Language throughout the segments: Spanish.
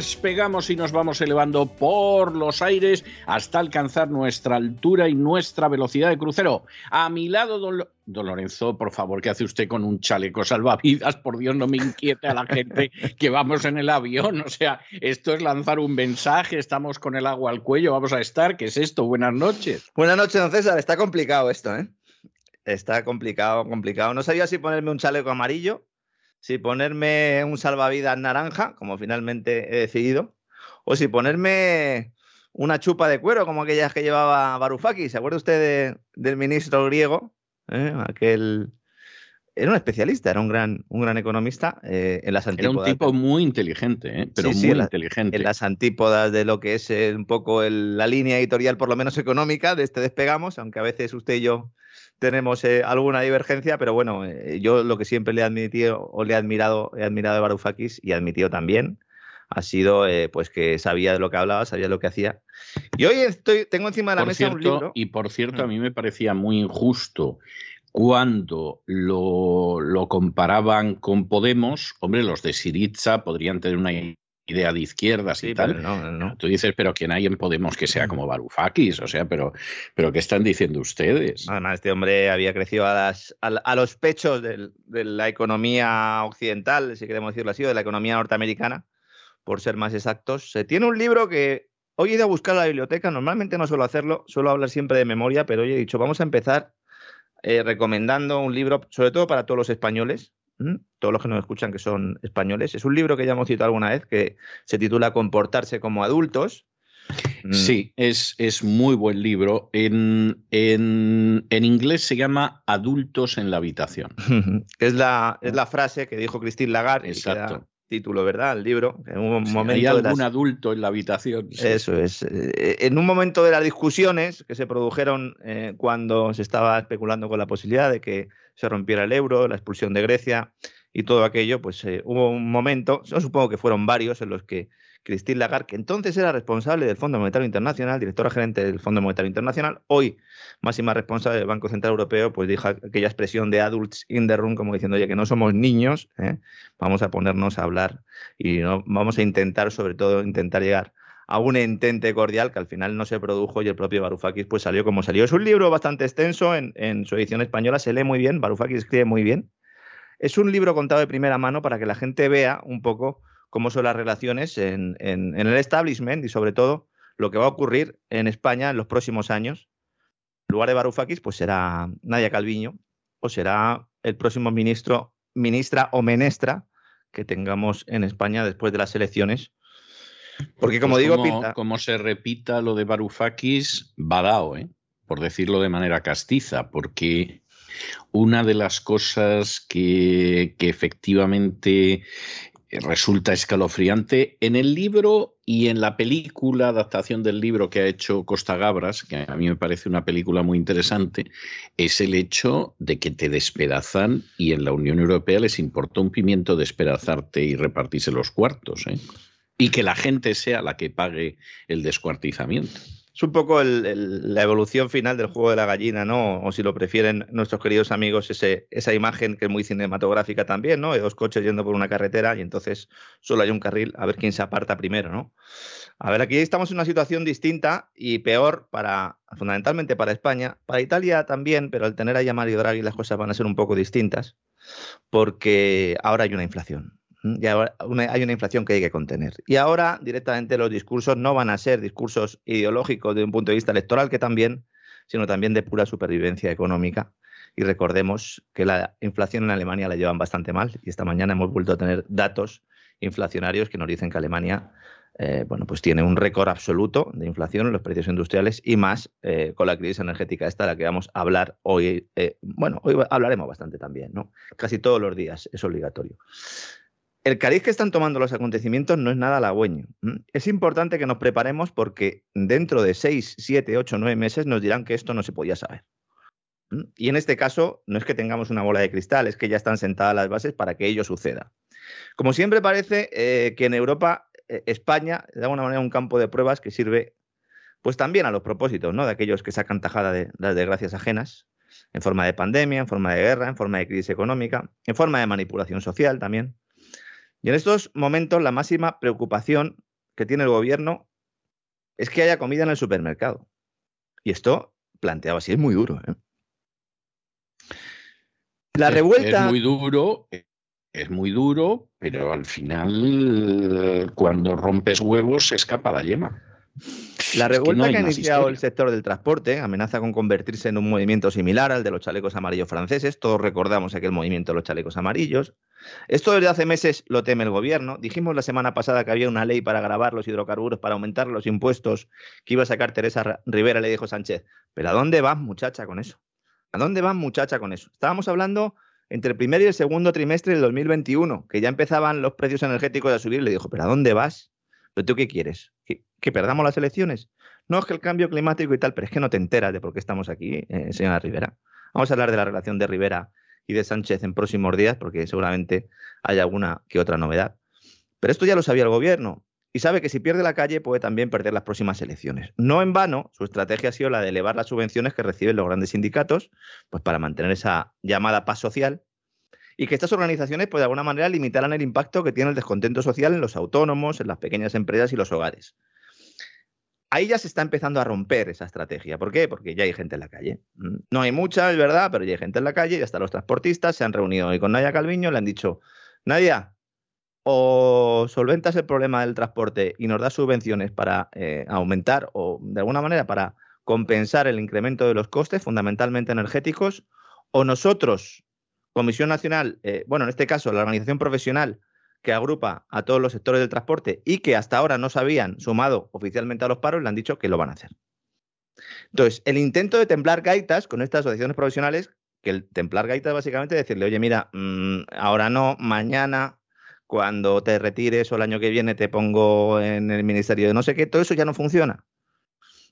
despegamos y nos vamos elevando por los aires hasta alcanzar nuestra altura y nuestra velocidad de crucero. A mi lado, don, don Lorenzo, por favor, ¿qué hace usted con un chaleco salvavidas? Por Dios, no me inquiete a la gente que vamos en el avión. O sea, esto es lanzar un mensaje, estamos con el agua al cuello, vamos a estar. ¿Qué es esto? Buenas noches. Buenas noches, don César. Está complicado esto, ¿eh? Está complicado, complicado. No sabía si ponerme un chaleco amarillo si ponerme un salvavidas naranja, como finalmente he decidido, o si ponerme una chupa de cuero, como aquellas que llevaba Varoufakis. ¿Se acuerda usted del ministro griego? ¿Eh? Aquel. Era un especialista, era un gran, un gran economista eh, en las antípodas. Era un tipo muy inteligente, ¿eh? pero muy inteligente. En las antípodas de lo que es un poco la línea editorial, por lo menos económica, de este despegamos, aunque a veces usted y yo tenemos eh, alguna divergencia, pero bueno, eh, yo lo que siempre le he admitido o le he admirado, he admirado de Varoufakis y admitido también ha sido eh, pues que sabía de lo que hablaba, sabía lo que hacía. Y hoy estoy, tengo encima de la mesa un libro. Y por cierto, a mí me parecía muy injusto cuando lo, lo, comparaban con Podemos, hombre, los de Siriza podrían tener una idea de izquierdas y tal. No, no. Tú dices, pero ¿quién hay en Podemos que sea como Varoufakis? O sea, pero, pero ¿qué están diciendo ustedes? Además, este hombre había crecido a, las, a, los pechos de la economía occidental, si queremos decirlo así, o de la economía norteamericana, por ser más exactos. Se tiene un libro que hoy he ido a buscar a la biblioteca, normalmente no suelo hacerlo, suelo hablar siempre de memoria, pero hoy he dicho, vamos a empezar eh, recomendando un libro, sobre todo para todos los españoles, todos los que nos escuchan que son españoles. Es un libro que ya hemos citado alguna vez que se titula Comportarse como adultos. Mm. Sí, es, es muy buen libro. En, en, inglés se llama Adultos en la habitación. es, la, es la frase que dijo Christine Lagarde. Exacto título, ¿verdad? El libro. En un momento hay algún adulto en la habitación. Eso es. Eh, en un momento de las discusiones que se produjeron eh, cuando se estaba especulando con la posibilidad de que se rompiera el euro, la expulsión de Grecia y todo aquello, pues eh, hubo un momento, yo supongo que fueron varios, en los que Christine Lagarde, que entonces era responsable del Fondo Monetario Internacional, directora gerente del Fondo Monetario Internacional, hoy máxima responsable del Banco Central Europeo, pues dijo aquella expresión de adults in the room, como diciendo, oye, que no somos niños, ¿eh? vamos a ponernos a hablar y vamos a intentar, sobre todo, intentar llegar a un entente cordial que al final no se produjo y el propio Varoufakis pues salió como salió. Es un libro bastante extenso, en, en su edición española se lee muy bien, Varoufakis escribe muy bien. Es un libro contado de primera mano para que la gente vea un poco cómo son las relaciones en, el establishment y sobre todo lo que va a ocurrir en España en los próximos años. En lugar de Varoufakis, pues será Nadia Calviño o será el próximo ministro, ministra o menestra que tengamos en España después de las elecciones. Porque como pues digo, como, como se repita lo de Varoufakis, badao, ¿eh? por decirlo de manera castiza, porque una de las cosas que, que efectivamente resulta escalofriante. En el libro y en la película, adaptación del libro que ha hecho Costa Gabras, que a mí me parece una película muy interesante, es el hecho de que te despedazan y en la Unión Europea les importa un pimiento despedazarte y repartirse los cuartos. ¿eh? Y que la gente sea la que pague el descuartizamiento. Es un poco la evolución final del juego de la gallina, ¿no? O si lo prefieren nuestros queridos amigos, esa imagen que es muy cinematográfica también, ¿no? Dos coches yendo por una carretera y entonces solo hay un carril, a ver quién se aparta primero, ¿no? A ver, aquí estamos en una situación distinta y peor para, fundamentalmente para España, para Italia también, pero al tener a Mario Draghi las cosas van a ser un poco distintas. porque ahora hay una inflación. Y ahora hay una inflación que hay que contener. Y ahora directamente los discursos no van a ser discursos ideológicos desde un punto de vista electoral, que también, sino también de pura supervivencia económica. Y recordemos que la inflación en Alemania la llevan bastante mal. Y esta mañana hemos vuelto a tener datos inflacionarios que nos dicen que Alemania eh, bueno, pues tiene un récord absoluto de inflación en los precios industriales y más eh, con la crisis energética esta de la que vamos a hablar hoy. Eh, bueno, hoy hablaremos bastante también, ¿no? Casi todos los días es obligatorio. El cariz que están tomando los acontecimientos no es nada halagüeño. Es importante que nos preparemos porque dentro de 6, 7, 8, 9 meses nos dirán que esto no se podía saber. Y en este caso, no es que tengamos una bola de cristal, es que ya están sentadas las bases para que ello suceda. Como siempre parece que en Europa eh, España, de alguna manera, un campo de pruebas que sirve pues también a los propósitos ¿no? de aquellos que sacan tajada de las desgracias ajenas, en forma de pandemia, en forma de guerra, en forma de crisis económica, en forma de manipulación social también. Y en estos momentos la máxima preocupación que tiene el gobierno es que haya comida en el supermercado. Y esto, planteado así, es muy duro. ¿eh? La revuelta... Es muy duro, es muy duro, pero al final, cuando rompes huevos, se escapa la yema. La revuelta que, ha iniciado el sector del transporte amenaza con convertirse en un movimiento similar al de los chalecos amarillos franceses. Todos recordamos aquel movimiento de los chalecos amarillos. Esto desde hace meses lo teme el gobierno. Dijimos la semana pasada que había una ley para grabar los hidrocarburos, para aumentar los impuestos que iba a sacar Teresa Rivera, le dijo Sánchez. Pero ¿a dónde vas, muchacha, con eso? ¿A dónde vas, muchacha, con eso? Estábamos hablando entre el primer y el segundo trimestre del 2021, que ya empezaban los precios energéticos a subir, le dijo, ¿pero a dónde vas? ¿Pero tú qué quieres? ¿Que, perdamos las elecciones? No, es que el cambio climático y tal, pero es que no te enteras de por qué estamos aquí, eh, señora Rivera. Vamos a hablar de la relación de Rivera y de Sánchez en próximos días, porque seguramente hay alguna que otra novedad. Pero esto ya lo sabía el gobierno y sabe que si pierde la calle puede también perder las próximas elecciones. No en vano, su estrategia ha sido la de elevar las subvenciones que reciben los grandes sindicatos, pues para mantener esa llamada paz social, y que estas organizaciones, pues de alguna manera, limitaran el impacto que tiene el descontento social en los autónomos, en las pequeñas empresas y los hogares. Ahí ya se está empezando a romper esa estrategia. ¿Por qué? Porque ya hay gente en la calle. Mm, no hay mucha, es verdad, pero ya hay gente en la calle, ya están los transportistas, se han reunido hoy con Nadia Calviño, le han dicho, Nadia, o solventas el problema del transporte y nos das subvenciones para eh, aumentar o de alguna manera para compensar el incremento de los costes, fundamentalmente energéticos, o nosotros, Comisión Nacional, eh, bueno, en este caso la organización profesional que agrupa a todos los sectores del transporte y que hasta ahora no se habían sumado oficialmente a los paros, le han dicho que lo van a hacer. Entonces, el intento de templar gaitas con estas asociaciones profesionales, que el templar gaitas básicamente es decirle, oye, mira, mm, ahora no, mañana cuando te retires o el año que viene te pongo en el ministerio de no sé qué, todo eso ya no funciona.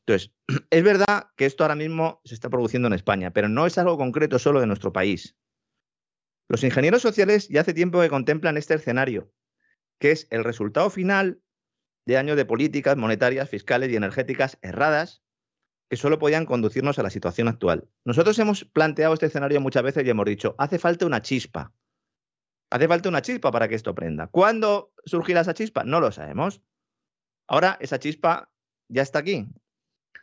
Entonces, es verdad que esto ahora mismo se está produciendo en España, pero no es algo concreto solo de nuestro país. Los ingenieros sociales ya hace tiempo que contemplan este escenario, que es el resultado final de años de políticas monetarias, fiscales y energéticas erradas que solo podían conducirnos a la situación actual. Nosotros hemos planteado este escenario muchas veces y hemos dicho, hace falta una chispa. Hace falta una chispa para que esto prenda. ¿Cuándo surgirá esa chispa? No lo sabemos. Ahora esa chispa ya está aquí.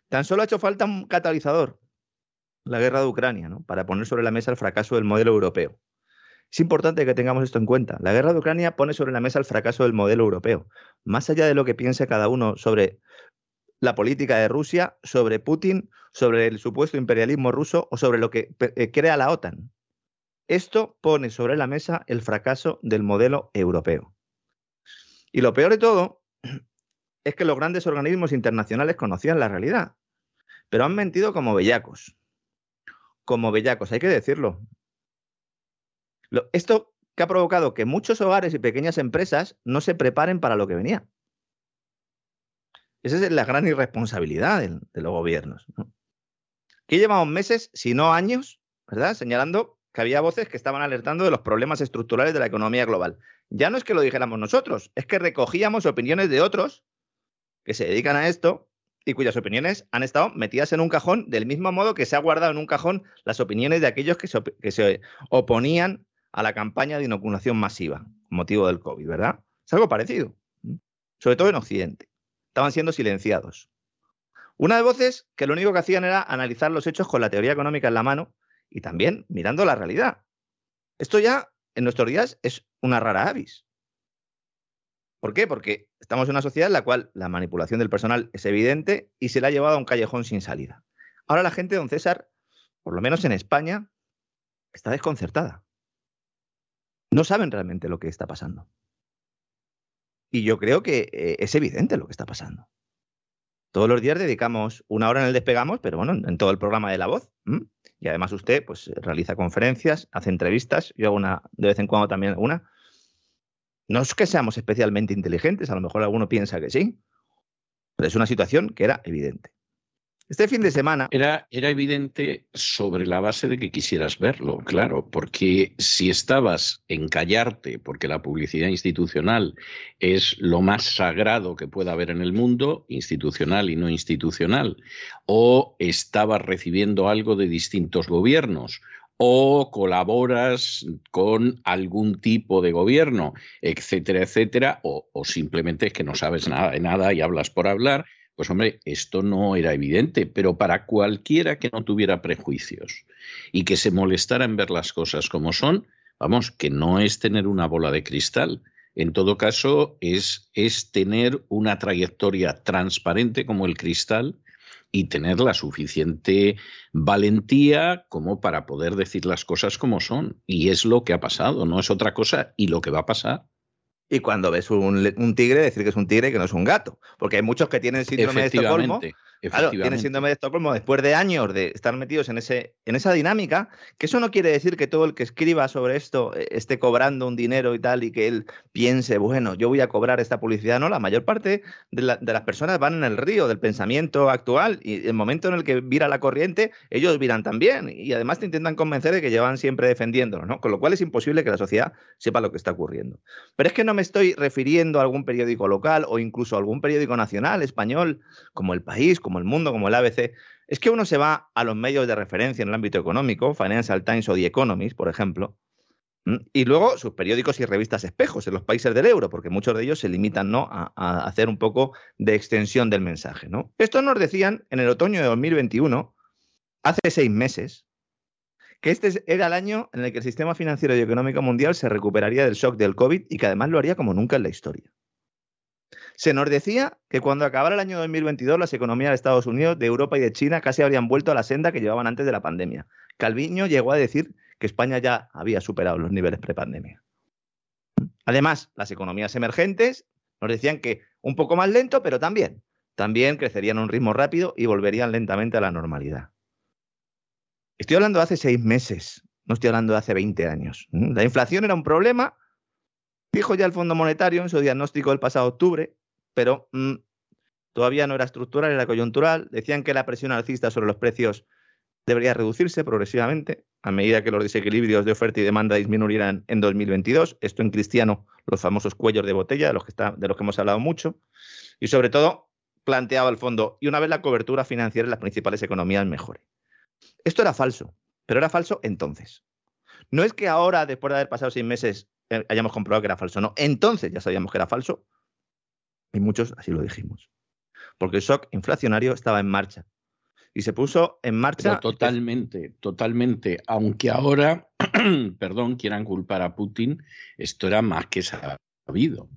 Tan solo ha hecho falta un catalizador, la guerra de Ucrania, ¿no? para poner sobre la mesa el fracaso del modelo europeo. Es importante que tengamos esto en cuenta. La guerra de Ucrania pone sobre la mesa el fracaso del modelo europeo. Más allá de lo que piense cada uno sobre la política de Rusia, sobre Putin, sobre el supuesto imperialismo ruso o sobre lo que eh, crea la OTAN. Esto pone sobre la mesa el fracaso del modelo europeo. Y lo peor de todo es que los grandes organismos internacionales conocían la realidad, pero han mentido como bellacos. Como bellacos, hay que decirlo. Esto que ha provocado que muchos hogares y pequeñas empresas no se preparen para lo que venía. Esa es la gran irresponsabilidad de, los gobiernos. Que llevamos meses, si no años, ¿verdad? Señalando que había voces que estaban alertando de los problemas estructurales de la economía global. Ya no es que lo dijéramos nosotros, es que recogíamos opiniones de otros que se dedican a esto y cuyas opiniones han estado metidas en un cajón del mismo modo que se ha guardado en un cajón las opiniones de aquellos que se, oponían a la campaña de inoculación masiva motivo del COVID, ¿verdad? Es algo parecido, sobre todo en Occidente. Estaban siendo silenciados. Una de voces que lo único que hacían era analizar los hechos con la teoría económica en la mano y también mirando la realidad. Esto ya en nuestros días es una rara avis. ¿Por qué? Porque estamos en una sociedad en la cual la manipulación del personal es evidente y se la ha llevado a un callejón sin salida. Ahora la gente, don César, por lo menos en España, está desconcertada. No saben realmente lo que está pasando. Y yo creo que eh, es evidente lo que está pasando. Todos los días dedicamos una hora en el despegamos, pero bueno, en todo el programa de la voz. Y además usted pues realiza conferencias, hace entrevistas, yo hago una de vez en cuando también una. No es que seamos especialmente inteligentes, a lo mejor alguno piensa que sí, pero es una situación que era evidente. Este fin de semana. Era, era evidente sobre la base de que quisieras verlo, claro, porque si estabas en callarte, porque la publicidad institucional es lo más sagrado que pueda haber en el mundo, institucional y no institucional, o estabas recibiendo algo de distintos gobiernos, o colaboras con algún tipo de gobierno, etcétera, etcétera, o, o simplemente es que no sabes nada de nada y hablas por hablar, pues hombre, esto no era evidente, pero para cualquiera que no tuviera prejuicios y que se molestara en ver las cosas como son, vamos, que no es tener una bola de cristal. En todo caso, es, es tener una trayectoria transparente como el cristal y tener la suficiente valentía como para poder decir las cosas como son. Y es lo que ha pasado, no es otra cosa y lo que va a pasar. Y cuando ves un, tigre, decir que es un tigre y que no es un gato. Porque hay muchos que tienen síndrome de Estocolmo Claro, tiene síndrome de Estocolmo después de años de estar metidos en, ese, en esa dinámica, que eso no quiere decir que todo el que escriba sobre esto eh, esté cobrando un dinero y tal y que él piense, bueno, yo voy a cobrar esta publicidad. No, la mayor parte de, las personas van en el río del pensamiento actual y el momento en el que vira la corriente, ellos viran también y además te intentan convencer de que llevan siempre defendiéndolo, ¿no? Con lo cual es imposible que la sociedad sepa lo que está ocurriendo. Pero es que no me estoy refiriendo a algún periódico local o incluso a algún periódico nacional español como El País, como El Mundo, como el ABC, es que uno se va a los medios de referencia en el ámbito económico, Financial Times o The Economist, por ejemplo, y luego sus periódicos y revistas espejos en los países del euro, porque muchos de ellos se limitan ¿no? a, hacer un poco de extensión del mensaje. ¿no? Esto nos decían en el otoño de 2021, hace seis meses, que este era el año en el que el sistema financiero y económico mundial se recuperaría del shock del COVID y que además lo haría como nunca en la historia. Se nos decía que cuando acabara el año 2022 las economías de Estados Unidos, de Europa y de China casi habrían vuelto a la senda que llevaban antes de la pandemia. Calviño llegó a decir que España ya había superado los niveles prepandemia. Además, las economías emergentes nos decían que un poco más lento, pero también, también crecerían a un ritmo rápido y volverían lentamente a la normalidad. Estoy hablando de hace seis meses, no estoy hablando de hace 20 años. La inflación era un problema, dijo ya el Fondo Monetario en su diagnóstico del pasado octubre, pero mm, todavía no era estructural, era coyuntural. Decían que la presión alcista sobre los precios debería reducirse progresivamente a medida que los desequilibrios de oferta y demanda disminuyeran en 2022. Esto en cristiano, los famosos cuellos de botella, de los que, de los que hemos hablado mucho. Y sobre todo, planteaba el fondo, y una vez la cobertura financiera en las principales economías mejore. Esto era falso, pero era falso entonces. No es que ahora, después de haber pasado seis meses, hayamos comprobado que era falso, no. Entonces ya sabíamos que era falso y muchos así lo dijimos. Porque el shock inflacionario estaba en marcha. Y se puso en marcha. totalmente, totalmente. Aunque ahora, perdón, quieran culpar a Putin, esto era más que sabido.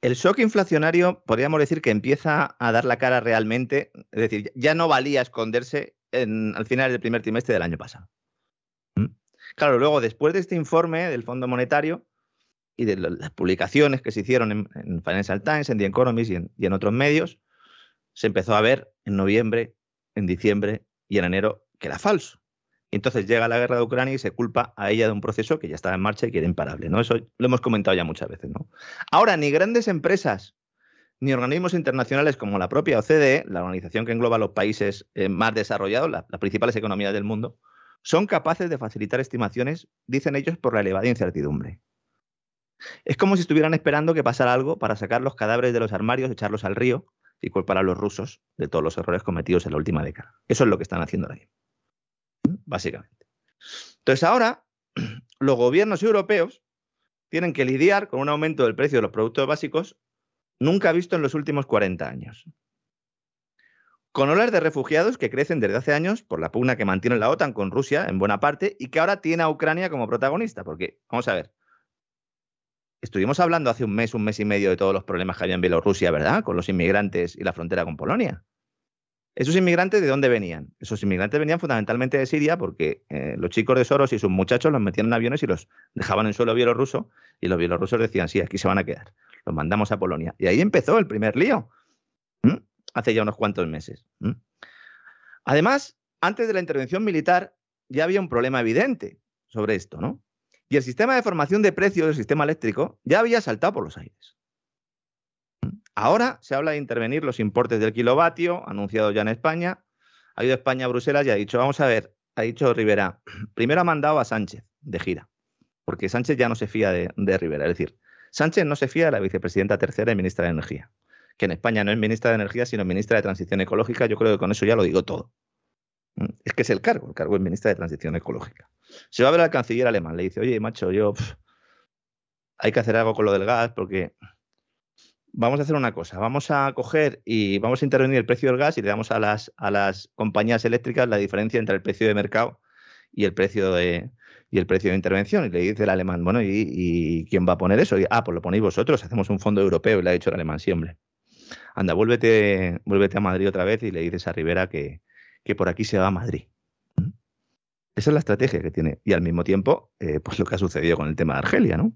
El shock inflacionario, podríamos decir que empieza a dar la cara realmente. Es decir, ya no valía esconderse al final del primer trimestre del año pasado. Claro, luego, después de este informe del Fondo Monetario, y de las publicaciones que se hicieron en, Financial Times, en The Economist y en, otros medios, se empezó a ver en noviembre, en diciembre y en enero que era falso. Y entonces llega la guerra de Ucrania y se culpa a ella de un proceso que ya estaba en marcha y que era imparable. ¿no? Eso lo hemos comentado ya muchas veces. ¿no? Ahora, ni grandes empresas ni organismos internacionales como la propia OCDE, la organización que engloba los países eh, más desarrollados, las principales economías del mundo, son capaces de facilitar estimaciones, dicen ellos, por la elevada incertidumbre. Es como si estuvieran esperando que pasara algo para sacar los cadáveres de los armarios, echarlos al río y culpar a los rusos de todos los errores cometidos en la última década. Eso es lo que están haciendo ahí, básicamente. Entonces ahora los gobiernos europeos tienen que lidiar con un aumento del precio de los productos básicos nunca visto en los últimos 40 años. Con olas de refugiados que crecen desde hace años por la pugna que mantiene la OTAN con Rusia en buena parte y que ahora tiene a Ucrania como protagonista. Porque, vamos a ver, estuvimos hablando hace un mes, un mes y medio de todos los problemas que había en Bielorrusia, ¿verdad? Con los inmigrantes y la frontera con Polonia. ¿Esos inmigrantes de dónde venían? Esos inmigrantes venían fundamentalmente de Siria porque eh, los chicos de Soros y sus muchachos los metían en aviones y los dejaban en suelo bielorruso y los bielorrusos decían, sí, aquí se van a quedar. Los mandamos a Polonia. Y ahí empezó el primer lío hace ya unos cuantos meses. Además, antes de la intervención militar ya había un problema evidente sobre esto, ¿no? Y el sistema de formación de precios del sistema eléctrico ya había saltado por los aires. Ahora se habla de intervenir los importes del kilovatio, anunciado ya en España. Ha ido España a Bruselas y ha dicho, vamos a ver, ha dicho Rivera, primero ha mandado a Sánchez de gira, porque Sánchez ya no se fía de, de Rivera. Es decir, Sánchez no se fía de la vicepresidenta tercera y ministra de Energía que en España no es ministra de Energía, sino ministra de Transición Ecológica. Yo creo que con eso ya lo digo todo. Mm, es que es el cargo, el cargo es ministra de Transición Ecológica. Se va a ver al canciller alemán, le dice, oye, macho, yo hay que hacer algo con lo del gas porque vamos a hacer una cosa, vamos a coger y vamos a intervenir el precio del gas y le damos a las, a las compañías eléctricas la diferencia entre el precio de mercado y el precio de, y el precio de intervención. Y le dice el alemán, bueno, ¿y, quién va a poner eso? Ah, pues lo ponéis vosotros, hacemos un fondo europeo. Y le ha dicho el alemán, sí, anda, vuélvete, vuélvete a Madrid otra vez y le dices a Rivera que, por aquí se va a Madrid. Esa es la estrategia que tiene. Y al mismo tiempo, eh, pues lo que ha sucedido con el tema de Argelia, ¿no?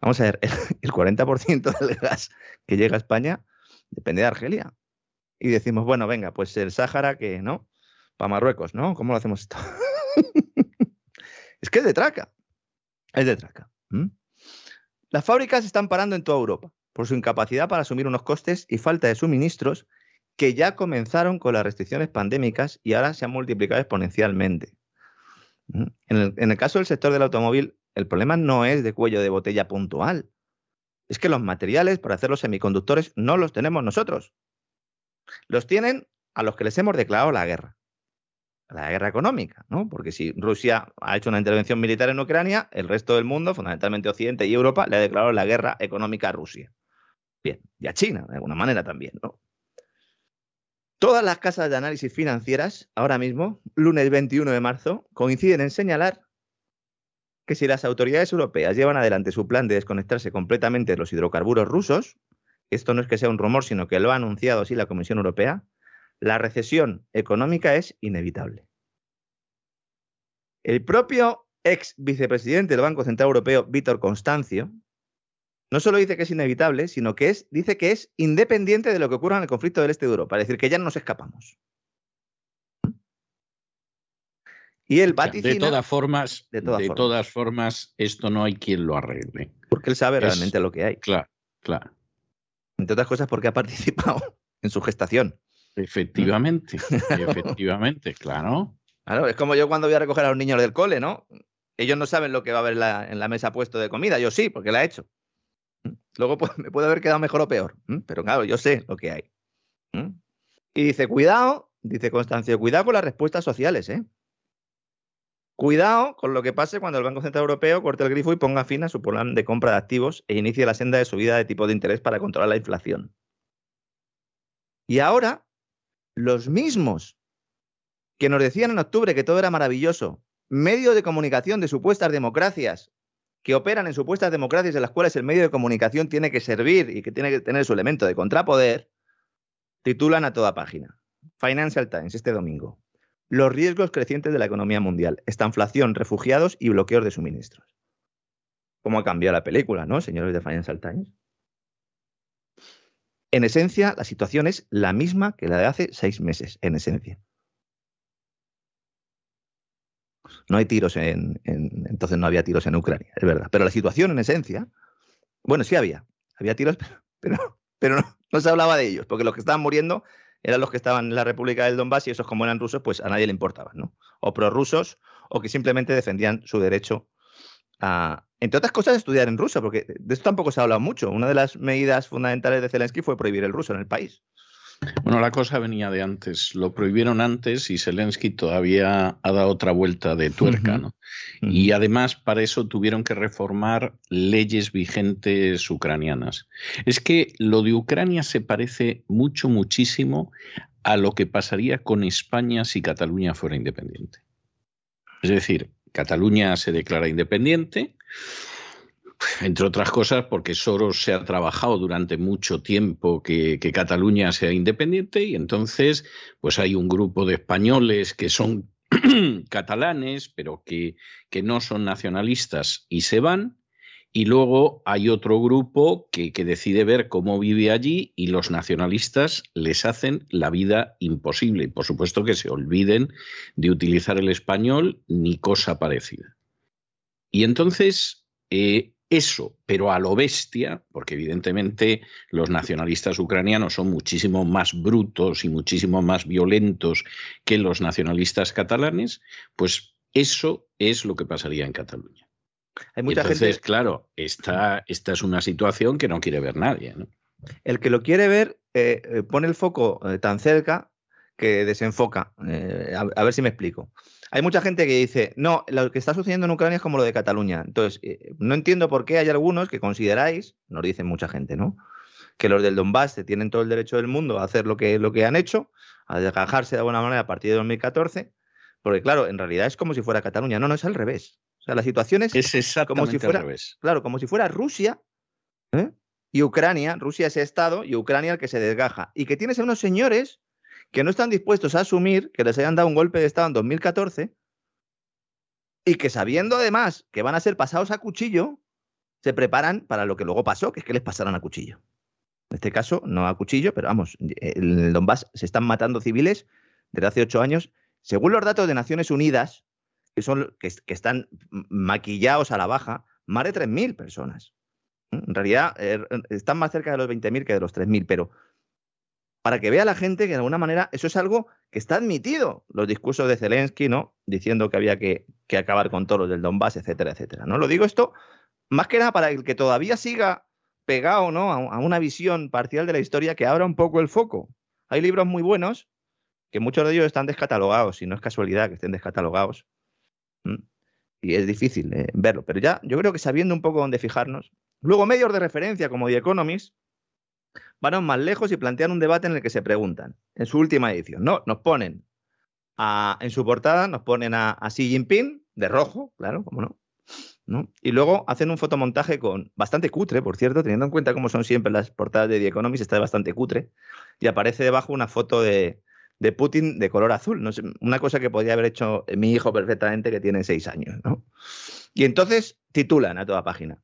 Vamos a ver, el, 40% del gas que llega a España depende de Argelia. Y decimos, bueno, venga, pues el Sáhara que, ¿no? Para Marruecos, ¿no? ¿Cómo lo hacemos esto? es que es de traca. Es de traca. Las fábricas están parando en toda Europa por su incapacidad para asumir unos costes y falta de suministros que ya comenzaron con las restricciones pandémicas y ahora se han multiplicado exponencialmente. En el, caso del sector del automóvil, el problema no es de cuello de botella puntual. Es que los materiales para hacer los semiconductores no los tenemos nosotros. Los tienen a los que les hemos declarado la guerra. La guerra económica, ¿no? Porque si Rusia ha hecho una intervención militar en Ucrania, el resto del mundo, fundamentalmente Occidente y Europa, le ha declarado la guerra económica a Rusia. Bien, y a China, de alguna manera también, ¿no? Todas las casas de análisis financieras, ahora mismo, lunes 21 de marzo, coinciden en señalar que si las autoridades europeas llevan adelante su plan de desconectarse completamente de los hidrocarburos rusos, esto no es que sea un rumor, sino que lo ha anunciado así la Comisión Europea, la recesión económica es inevitable. El propio ex vicepresidente del Banco Central Europeo, Víctor Constancio, no solo dice que es inevitable, sino que es, dice que es independiente de lo que ocurra en el conflicto del este de Europa, es decir, que ya no nos escapamos. Y el vaticina, de todas formas, de, todas, formas. esto no hay quien lo arregle. Porque él sabe realmente lo que hay. Claro, claro. Entre otras cosas porque ha participado en su gestación. Efectivamente, efectivamente, claro. Claro, es como yo cuando voy a recoger a los niños del cole, ¿no? Ellos no saben lo que va a haber en la mesa puesto de comida, yo sí, porque la he hecho. Luego me puede haber quedado mejor o peor, pero claro, yo sé lo que hay. Y dice, cuidado, dice Constancio, cuidado con las respuestas sociales, ¿eh? Cuidado con lo que pase cuando el Banco Central Europeo corte el grifo y ponga fin a su plan de compra de activos e inicie la senda de subida de tipo de interés para controlar la inflación. Y ahora, los mismos que nos decían en octubre que todo era maravilloso, medio de comunicación de supuestas democracias que operan en supuestas democracias en las cuales el medio de comunicación tiene que servir y que tiene que tener su elemento de contrapoder, titulan a toda página. Financial Times este domingo. Los riesgos crecientes de la economía mundial. inflación, refugiados y bloqueos de suministros. ¿Cómo ha cambiado la película, no, señores de Financial Times? En esencia, la situación es la misma que la de hace seis meses, en esencia. No hay tiros en, Entonces no había tiros en Ucrania, es verdad. Pero la situación en esencia. Bueno, sí había. Había tiros, pero, pero, no, se hablaba de ellos, porque los que estaban muriendo eran los que estaban en la República del Donbass y esos, como eran rusos, pues a nadie le importaban, ¿no? O prorrusos, o que simplemente defendían su derecho a, entre otras cosas, estudiar en ruso, porque de esto tampoco se ha hablado mucho. Una de las medidas fundamentales de Zelensky fue prohibir el ruso en el país. Bueno, la cosa venía de antes. Lo prohibieron antes y Zelensky todavía ha dado otra vuelta de tuerca. ¿no? Y además para eso tuvieron que reformar leyes vigentes ucranianas. Es que lo de Ucrania se parece mucho, muchísimo a lo que pasaría con España si Cataluña fuera independiente. Es decir, Cataluña se declara independiente, entre otras cosas porque Soros se ha trabajado durante mucho tiempo que, Cataluña sea independiente y entonces pues hay un grupo de españoles que son catalanes pero que, que no son nacionalistas y se van y luego hay otro grupo que, que, decide ver cómo vive allí y los nacionalistas les hacen la vida imposible. Por supuesto que se olviden de utilizar el español ni cosa parecida. Y entonces eh, eso, pero a lo bestia, porque evidentemente los nacionalistas ucranianos son muchísimo más brutos y muchísimo más violentos que los nacionalistas catalanes, pues eso es lo que pasaría en Cataluña. Hay mucha entonces, gente... claro, esta, esta, es una situación que no quiere ver nadie. El que lo quiere ver eh, eh, pone el foco eh, tan cerca que desenfoca. a ver si me explico. Hay mucha gente que dice, no, lo que está sucediendo en Ucrania es como lo de Cataluña. Entonces, eh, no entiendo por qué hay algunos que consideráis, nos dicen mucha gente, ¿no? Que los del Donbass tienen todo el derecho del mundo a hacer lo que, lo que han hecho, a desgajarse de alguna manera a partir de 2014, porque claro, en realidad es como si fuera Cataluña. No, no, es al revés. O sea, la situación es, como si fuera, al revés. Claro, como si fuera Rusia ¿eh? y Ucrania, Rusia ese Estado y Ucrania el que se desgaja. Y que tienes a unos señores que no están dispuestos a asumir que les hayan dado un golpe de Estado en 2014 y que sabiendo además que van a ser pasados a cuchillo, se preparan para lo que luego pasó, que es que les pasaran a cuchillo. En este caso, no a cuchillo, pero vamos, en el Donbass se están matando civiles desde hace ocho años. Según los datos de Naciones Unidas, que, son, que, están maquillados a la baja, más de 3.000 personas. En realidad, er, están más cerca de los 20.000 que de los 3.000, pero para que vea la gente que de alguna manera eso es algo que está admitido. Los discursos de Zelensky, ¿no? Diciendo que había que, acabar con todos los del Donbass, etcétera, etcétera. ¿no? Lo digo esto más que nada para el que todavía siga pegado ¿no? a, una visión parcial de la historia que abra un poco el foco. Hay libros muy buenos que muchos de ellos están descatalogados y no es casualidad que estén descatalogados. Y es difícil eh, verlo, pero ya yo creo que sabiendo un poco dónde fijarnos. Luego medios de referencia como The Economist van más lejos y plantean un debate en el que se preguntan, en su última edición, ¿no? Nos ponen en su portada, nos ponen a, Xi Jinping, de rojo, claro, cómo no, no, Y luego hacen un fotomontaje con bastante cutre, por cierto, teniendo en cuenta cómo son siempre las portadas de The Economist, está bastante cutre. Y aparece debajo una foto de, de Putin de color azul. No una cosa que podría haber hecho mi hijo perfectamente, que tiene seis años. ¿no? Y entonces titulan a toda página: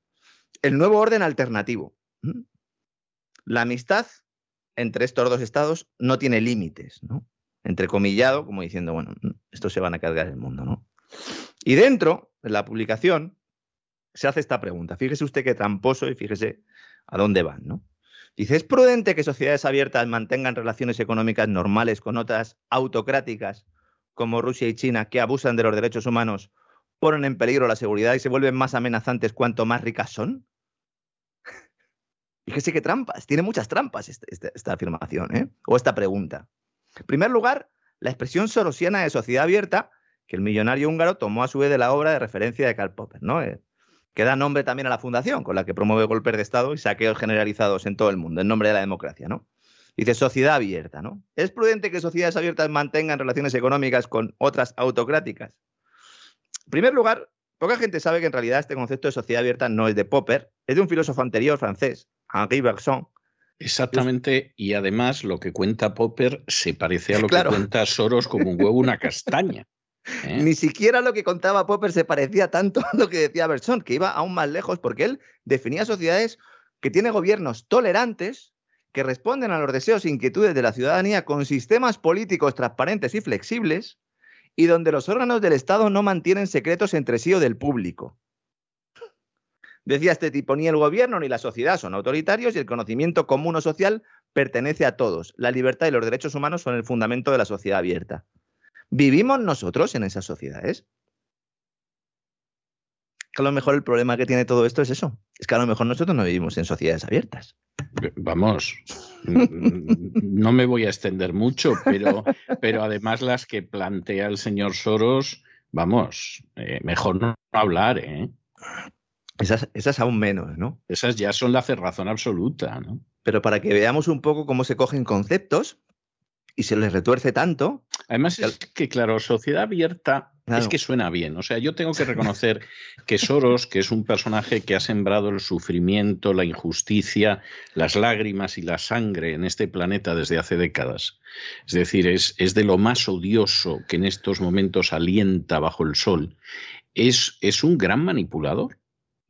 El nuevo orden alternativo. La amistad entre estos dos estados no tiene límites, ¿no? Entrecomillado, como diciendo, bueno, mm, estos se van a cargar el mundo, ¿no? Y dentro de la publicación se hace esta pregunta. Fíjese usted qué tramposo y fíjese a dónde van, ¿no? Dice, ¿es prudente que sociedades abiertas mantengan relaciones económicas normales con otras autocráticas como Rusia y China que abusan de los derechos humanos, ponen en peligro la seguridad y se vuelven más amenazantes cuanto más ricas son? Fíjese qué trampas, tiene muchas trampas este, este, esta, afirmación, ¿eh? o esta pregunta. En primer lugar, la expresión sorosiana de sociedad abierta, que el millonario húngaro tomó a su vez de la obra de referencia de Karl Popper, ¿no? Eh, que da nombre también a la fundación, con la que promueve golpes de Estado y saqueos generalizados en todo el mundo, en nombre de la democracia, ¿no? Dice sociedad abierta, ¿no? ¿Es prudente que sociedades abiertas mantengan relaciones económicas con otras autocráticas? En primer lugar, poca gente sabe que en realidad este concepto de sociedad abierta no es de Popper, es de un filósofo anterior francés, Henri Bergson. Exactamente, y además lo que cuenta Popper se parece a lo que cuenta Soros como un huevo una castaña. ¿eh? Ni siquiera lo que contaba Popper se parecía tanto a lo que decía Bergson, que iba aún más lejos, porque él definía sociedades que tienen gobiernos tolerantes, que responden a los deseos e inquietudes de la ciudadanía con sistemas políticos transparentes y flexibles, y donde los órganos del Estado no mantienen secretos entre sí o del público. Decía este tipo, ni el gobierno ni la sociedad son autoritarios y el conocimiento común o social pertenece a todos. La libertad y los derechos humanos son el fundamento de la sociedad abierta. ¿Vivimos nosotros en esas sociedades? A lo mejor el problema que tiene todo esto es eso. Es que a lo mejor nosotros no vivimos en sociedades abiertas. Vamos, no me voy a extender mucho, pero, pero además las que plantea el señor Soros, vamos, eh, mejor no hablar, ¿eh? Esas, aún menos, ¿no? Esas ya son la cerrazón absoluta, ¿no? Pero para que veamos un poco cómo se cogen conceptos y se les retuerce tanto. Además, es que, claro, sociedad abierta es que suena bien. O sea, yo tengo que reconocer que Soros, que es un personaje que ha sembrado el sufrimiento, la injusticia, las lágrimas y la sangre en este planeta desde hace décadas. Es decir, es, es de lo más odioso que en estos momentos alienta bajo el sol. Es, es un gran manipulador.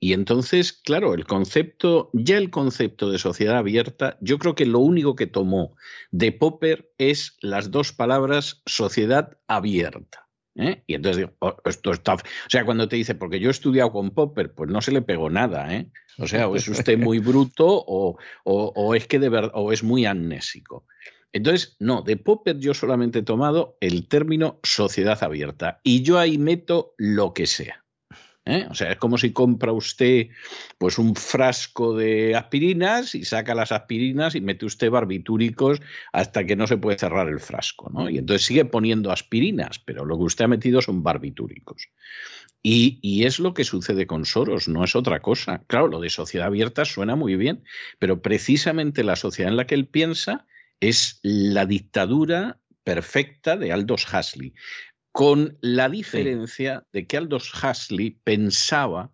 Y entonces, claro, el concepto, ya el concepto de sociedad abierta, yo creo que lo único que tomó de Popper es las dos palabras sociedad abierta. ¿eh? Y entonces digo, oh, esto está. O sea, cuando te dice, porque yo he estudiado con Popper, pues no se le pegó nada, ¿eh? O sea, o es usted muy bruto o, o, es que de verdad, o es muy amnésico. Entonces, no, de Popper yo solamente he tomado el término sociedad abierta y yo ahí meto lo que sea. ¿Eh? O sea, es como si compra usted pues un frasco de aspirinas y saca las aspirinas y mete usted barbitúricos hasta que no se puede cerrar el frasco, ¿no? Y entonces sigue poniendo aspirinas, pero lo que usted ha metido son barbitúricos. Y, y, es lo que sucede con Soros, no es otra cosa. Claro, lo de sociedad abierta suena muy bien, pero precisamente la sociedad en la que él piensa es la dictadura perfecta de Aldous Huxley con la diferencia de que Aldous Huxley pensaba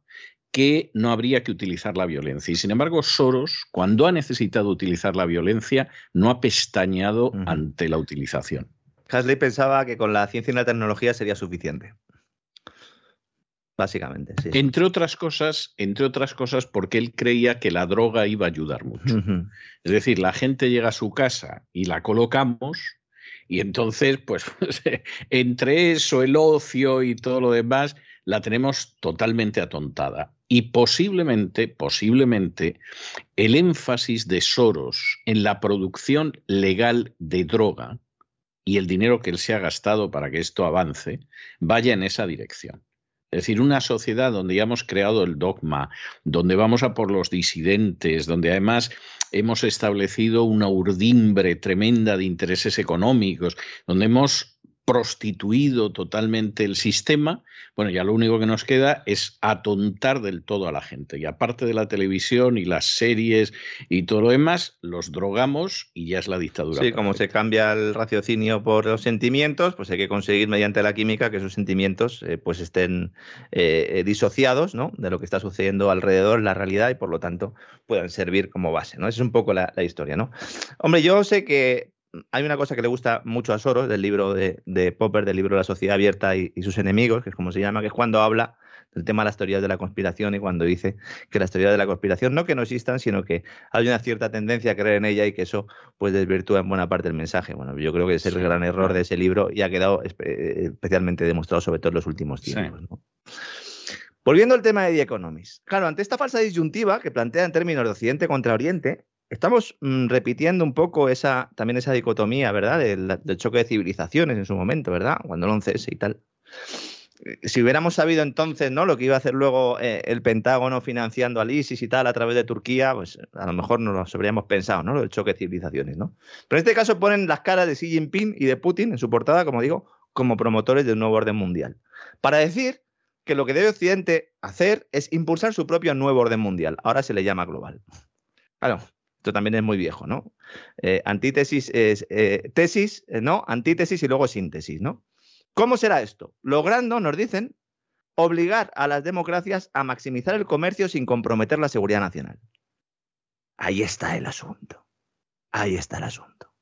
que no habría que utilizar la violencia. Y sin embargo, Soros, cuando ha necesitado utilizar la violencia, no ha pestañeado ante la utilización. Huxley pensaba que con la ciencia y la tecnología sería suficiente. Básicamente, sí. Entre otras cosas, entre otras cosas, porque él creía que la droga iba a ayudar mucho. Es decir, la gente llega a su casa y la colocamos, y entonces, pues entre eso, el ocio y todo lo demás, la tenemos totalmente atontada. Y posiblemente, posiblemente, el énfasis de Soros en la producción legal de droga y el dinero que él se ha gastado para que esto avance, vaya en esa dirección. Es decir, una sociedad donde ya hemos creado el dogma, donde vamos a por los disidentes, donde además hemos establecido una urdimbre tremenda de intereses económicos, donde hemos prostituido totalmente el sistema, bueno, ya lo único que nos queda es atontar del todo a la gente. Y aparte de la televisión y las series y todo lo demás, los drogamos y ya es la dictadura. Sí, como se cambia el raciocinio por los sentimientos, pues hay que conseguir mediante la química que esos sentimientos eh, pues estén eh, disociados ¿no? de lo que está sucediendo alrededor, la realidad, y por lo tanto puedan servir como base. ¿no? Esa es un poco la, la historia. ¿no? Hombre, yo sé que hay una cosa que le gusta mucho a Soros del libro de, Popper, del libro La sociedad abierta y, sus enemigos, que es como se llama, que es cuando habla del tema de las teorías de la conspiración y cuando dice que las teorías de la conspiración no que no existan, sino que hay una cierta tendencia a creer en ella y que eso pues desvirtúa en buena parte el mensaje. Bueno, yo creo que es el gran error de ese libro y ha quedado especialmente demostrado sobre todo en los últimos tiempos. Volviendo al tema de The Economist. Claro, ante esta falsa disyuntiva que plantea en términos de Occidente contra Oriente, Estamos mm, repitiendo un poco esa, también esa dicotomía, ¿verdad? Del, choque de civilizaciones en su momento, ¿verdad? Cuando el 11S y tal. Eh, si hubiéramos sabido entonces, ¿no? Lo que iba a hacer luego eh, el Pentágono financiando al ISIS y tal a través de Turquía, pues a lo mejor no lo habríamos pensado, ¿no? El choque de civilizaciones, ¿no? Pero en este caso ponen las caras de Xi Jinping y de Putin en su portada, como digo, como promotores de un nuevo orden mundial. Para decir que lo que debe Occidente hacer es impulsar su propio nuevo orden mundial. Ahora se le llama global. Claro, esto también es muy viejo, ¿no? Eh, antítesis es eh, tesis, eh, ¿no? Antítesis y luego síntesis, ¿no? ¿Cómo será esto? Logrando, nos dicen, obligar a las democracias a maximizar el comercio sin comprometer la seguridad nacional. Ahí está el asunto. Ahí está el asunto.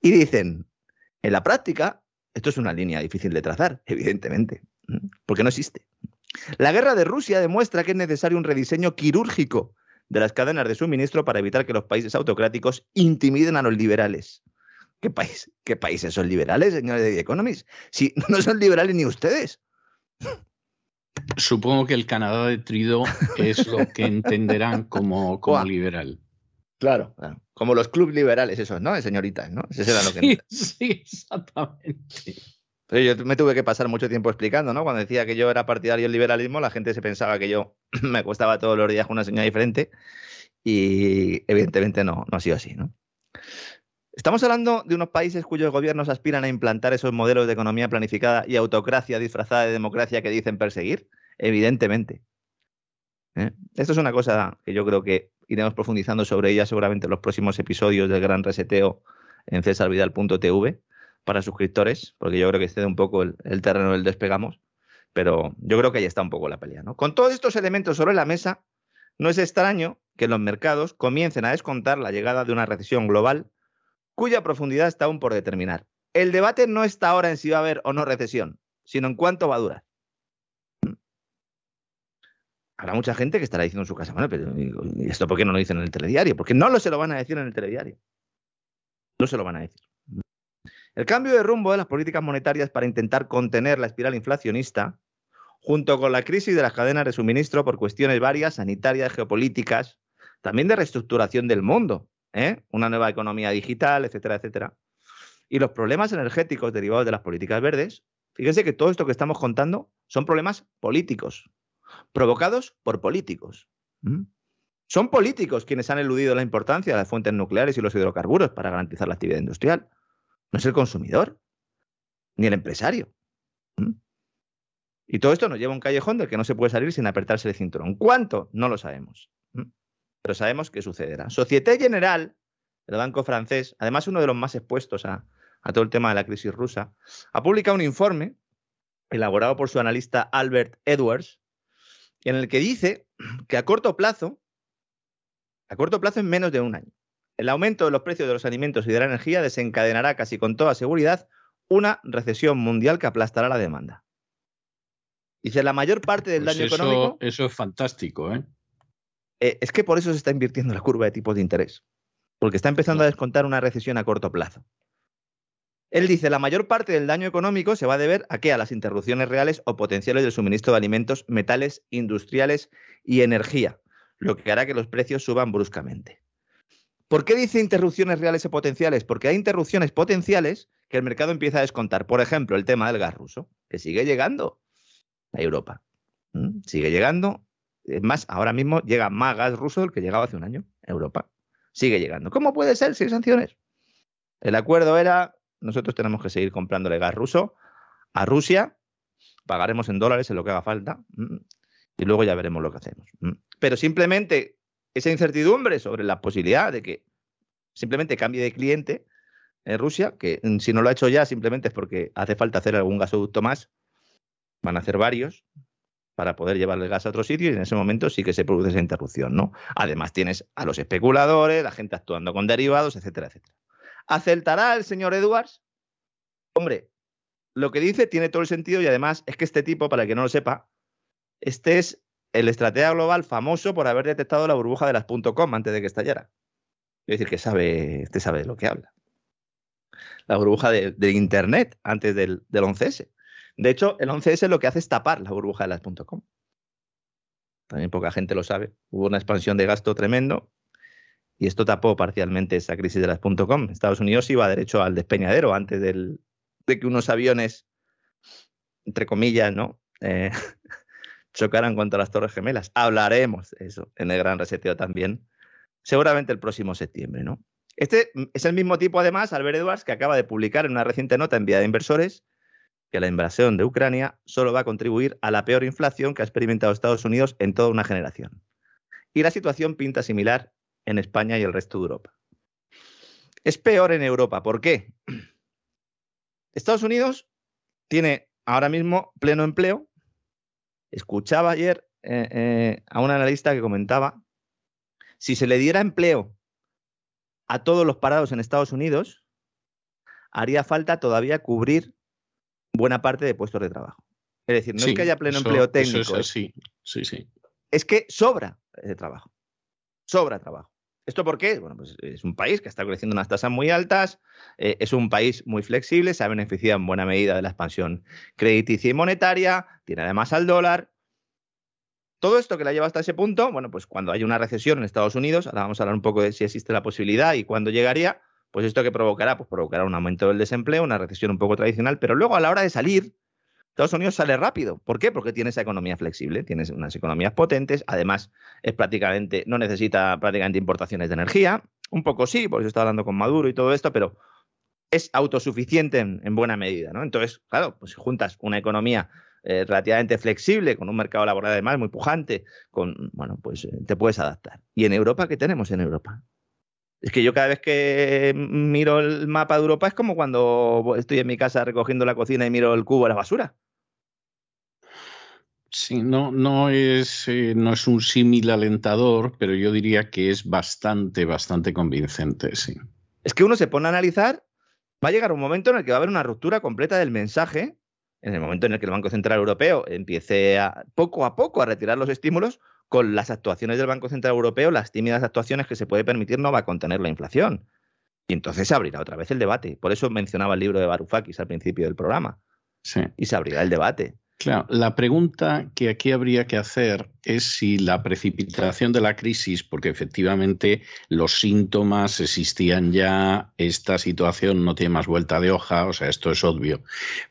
Y dicen, en la práctica, esto es una línea difícil de trazar, evidentemente, porque no existe. La guerra de Rusia demuestra que es necesario un rediseño quirúrgico de las cadenas de suministro para evitar que los países autocráticos intimiden a los liberales. ¿Qué, país, qué países son liberales, señores de The Economist? Si no son liberales ni ustedes. Supongo que el Canadá de Trido es lo que entenderán como, como liberal. Claro, como los clubes liberales, esos, ¿no? Señoritas, ¿no? Ese lo que. sí, exactamente yo me tuve que pasar mucho tiempo explicando, ¿no? Cuando decía que yo era partidario del liberalismo, la gente se pensaba que yo me acostaba todos los días con una señal diferente y evidentemente no, no ha sido así, ¿no? Estamos hablando de unos países cuyos gobiernos aspiran a implantar esos modelos de economía planificada y autocracia disfrazada de democracia que dicen perseguir, evidentemente. ¿Eh? Esto es una cosa que yo creo que iremos profundizando sobre ella seguramente en los próximos episodios del Gran Reseteo en cesarvidal.tv para suscriptores, porque yo creo que excede un poco el, el, terreno del despegamos, pero yo creo que ahí está un poco la pelea. ¿no? Con todos estos elementos sobre la mesa, no es extraño que los mercados comiencen a descontar la llegada de una recesión global cuya profundidad está aún por determinar. El debate no está ahora en si va a haber o no recesión, sino en cuánto va a durar. ¿Mm? Habrá mucha gente que estará diciendo en su casa, bueno, pero ¿y esto por qué no lo dicen en el telediario? Porque no lo se lo van a decir en el telediario. No se lo van a decir. El cambio de rumbo de las políticas monetarias para intentar contener la espiral inflacionista, junto con la crisis de las cadenas de suministro por cuestiones varias, sanitarias, geopolíticas, también de reestructuración del mundo, ¿eh? una nueva economía digital, etcétera, etcétera. Y los problemas energéticos derivados de las políticas verdes, fíjense que todo esto que estamos contando son problemas políticos, provocados por políticos. Son políticos quienes han eludido la importancia de las fuentes nucleares y los hidrocarburos para garantizar la actividad industrial. No es el consumidor, ni el empresario. Y todo esto nos lleva a un callejón del que no se puede salir sin apretarse el cinturón. ¿Cuánto? No lo sabemos. Pero sabemos que sucederá. Société General, el banco francés, además uno de los más expuestos a, todo el tema de la crisis rusa, ha publicado un informe elaborado por su analista Albert Edwards, en el que dice que a corto plazo, a corto plazo en menos de un año, el aumento de los precios de los alimentos y de la energía desencadenará casi con toda seguridad una recesión mundial que aplastará la demanda. Dice, la mayor parte del pues daño eso, económico... Eso es fantástico, ¿eh? Eh, es que por eso se está invirtiendo la curva de tipos de interés, porque está empezando a descontar una recesión a corto plazo. Él dice, la mayor parte del daño económico se va a deber a qué? A las interrupciones reales o potenciales del suministro de alimentos, metales, industriales y energía, lo que hará que los precios suban bruscamente. ¿Por qué dice interrupciones reales o potenciales? Porque hay interrupciones potenciales que el mercado empieza a descontar. Por ejemplo, el tema del gas ruso, que sigue llegando a Europa. ¿Mm? Sigue llegando es más, ahora mismo llega más gas ruso del que llegaba hace un año a Europa. Sigue llegando. ¿Cómo puede ser si hay sanciones? El acuerdo era, nosotros tenemos que seguir comprándole gas ruso a Rusia, pagaremos en dólares en lo que haga falta mm, y luego ya veremos lo que hacemos. Mm. Pero simplemente esa incertidumbre sobre la posibilidad de que simplemente cambie de cliente en Rusia, que mm, si no lo ha hecho ya simplemente es porque hace falta hacer algún gasoducto más, van a hacer varios, para poder llevarle gas a otro sitio y en ese momento sí que se produce esa interrupción, ¿no? Además tienes a los especuladores, la gente actuando con derivados, etcétera, etcétera. ¿Aceptará el señor Edwards? Hombre, lo que dice tiene todo el sentido y además es que este tipo, para el que no lo sepa, este es el estratega global famoso por haber detectado la burbuja de las .com antes de que estallara. Es decir, que sabe, este sabe de lo que habla. La burbuja de, Internet antes del, del 11S. De hecho, el 11S lo que hace es tapar la burbuja de las .com. También poca gente lo sabe. Hubo una expansión de gasto tremendo y esto tapó parcialmente esa crisis de las .com. Estados Unidos iba derecho al despeñadero antes de que unos aviones, entre comillas, ¿no? Eh, chocaran contra las Torres Gemelas. Hablaremos eso en el gran reseteo también, seguramente el próximo septiembre, ¿no? Este es el mismo tipo, además, Albert Edwards, que acaba de publicar en una reciente nota enviada a inversores que la invasión de Ucrania solo va a contribuir a la peor inflación que ha experimentado Estados Unidos en toda una generación. Y la situación pinta similar en España y el resto de Europa. Es peor en Europa. ¿Por qué? Estados Unidos tiene ahora mismo pleno empleo. Escuchaba ayer eh, eh, a un analista que comentaba, si se le diera empleo a todos los parados en Estados Unidos, haría falta todavía cubrir buena parte de puestos de trabajo. Es decir, no es que haya pleno empleo técnico. es sí, sí. Es que sobra de trabajo. Sobra trabajo. ¿Esto por qué? Bueno, pues es un país que está creciendo unas tasas muy altas, eh, es un país muy flexible, se ha beneficiado en buena medida de la expansión crediticia y monetaria, tiene además al dólar. Todo esto que la lleva hasta ese punto, bueno, pues cuando hay una recesión en Estados Unidos, ahora vamos a hablar un poco de si existe la posibilidad y cuándo llegaría, pues esto que provocará, pues provocará un aumento del desempleo, una recesión un poco tradicional, pero luego a la hora de salir, Estados Unidos sale rápido. ¿Por qué? Porque tiene esa economía flexible, tiene unas economías potentes, además es prácticamente, no necesita prácticamente importaciones de energía, un poco sí, por eso está hablando con Maduro y todo esto, pero es autosuficiente en, buena medida, ¿no? Entonces, claro, pues juntas una economía eh, relativamente flexible, con un mercado laboral además muy pujante, con, bueno, pues eh, te puedes adaptar. ¿Y en Europa qué tenemos en Europa? Es que yo cada vez que miro el mapa de Europa es como cuando estoy en mi casa recogiendo la cocina y miro el cubo de la basura. Sí, no, no, es, eh, no es un símil alentador, pero yo diría que es bastante, bastante convincente, sí. Es que uno se pone a analizar, va a llegar un momento en el que va a haber una ruptura completa del mensaje, en el momento en el que el Banco Central Europeo empiece a, poco a poco a retirar los estímulos, con las actuaciones del Banco Central Europeo, las tímidas actuaciones que se puede permitir no va a contener la inflación. Y entonces se abrirá otra vez el debate. Por eso mencionaba el libro de Varoufakis al principio del programa. Sí. Y se abrirá el debate. Claro, la pregunta que aquí habría que hacer es si la precipitación de la crisis, porque efectivamente los síntomas existían ya, esta situación no tiene más vuelta de hoja, o sea, esto es obvio,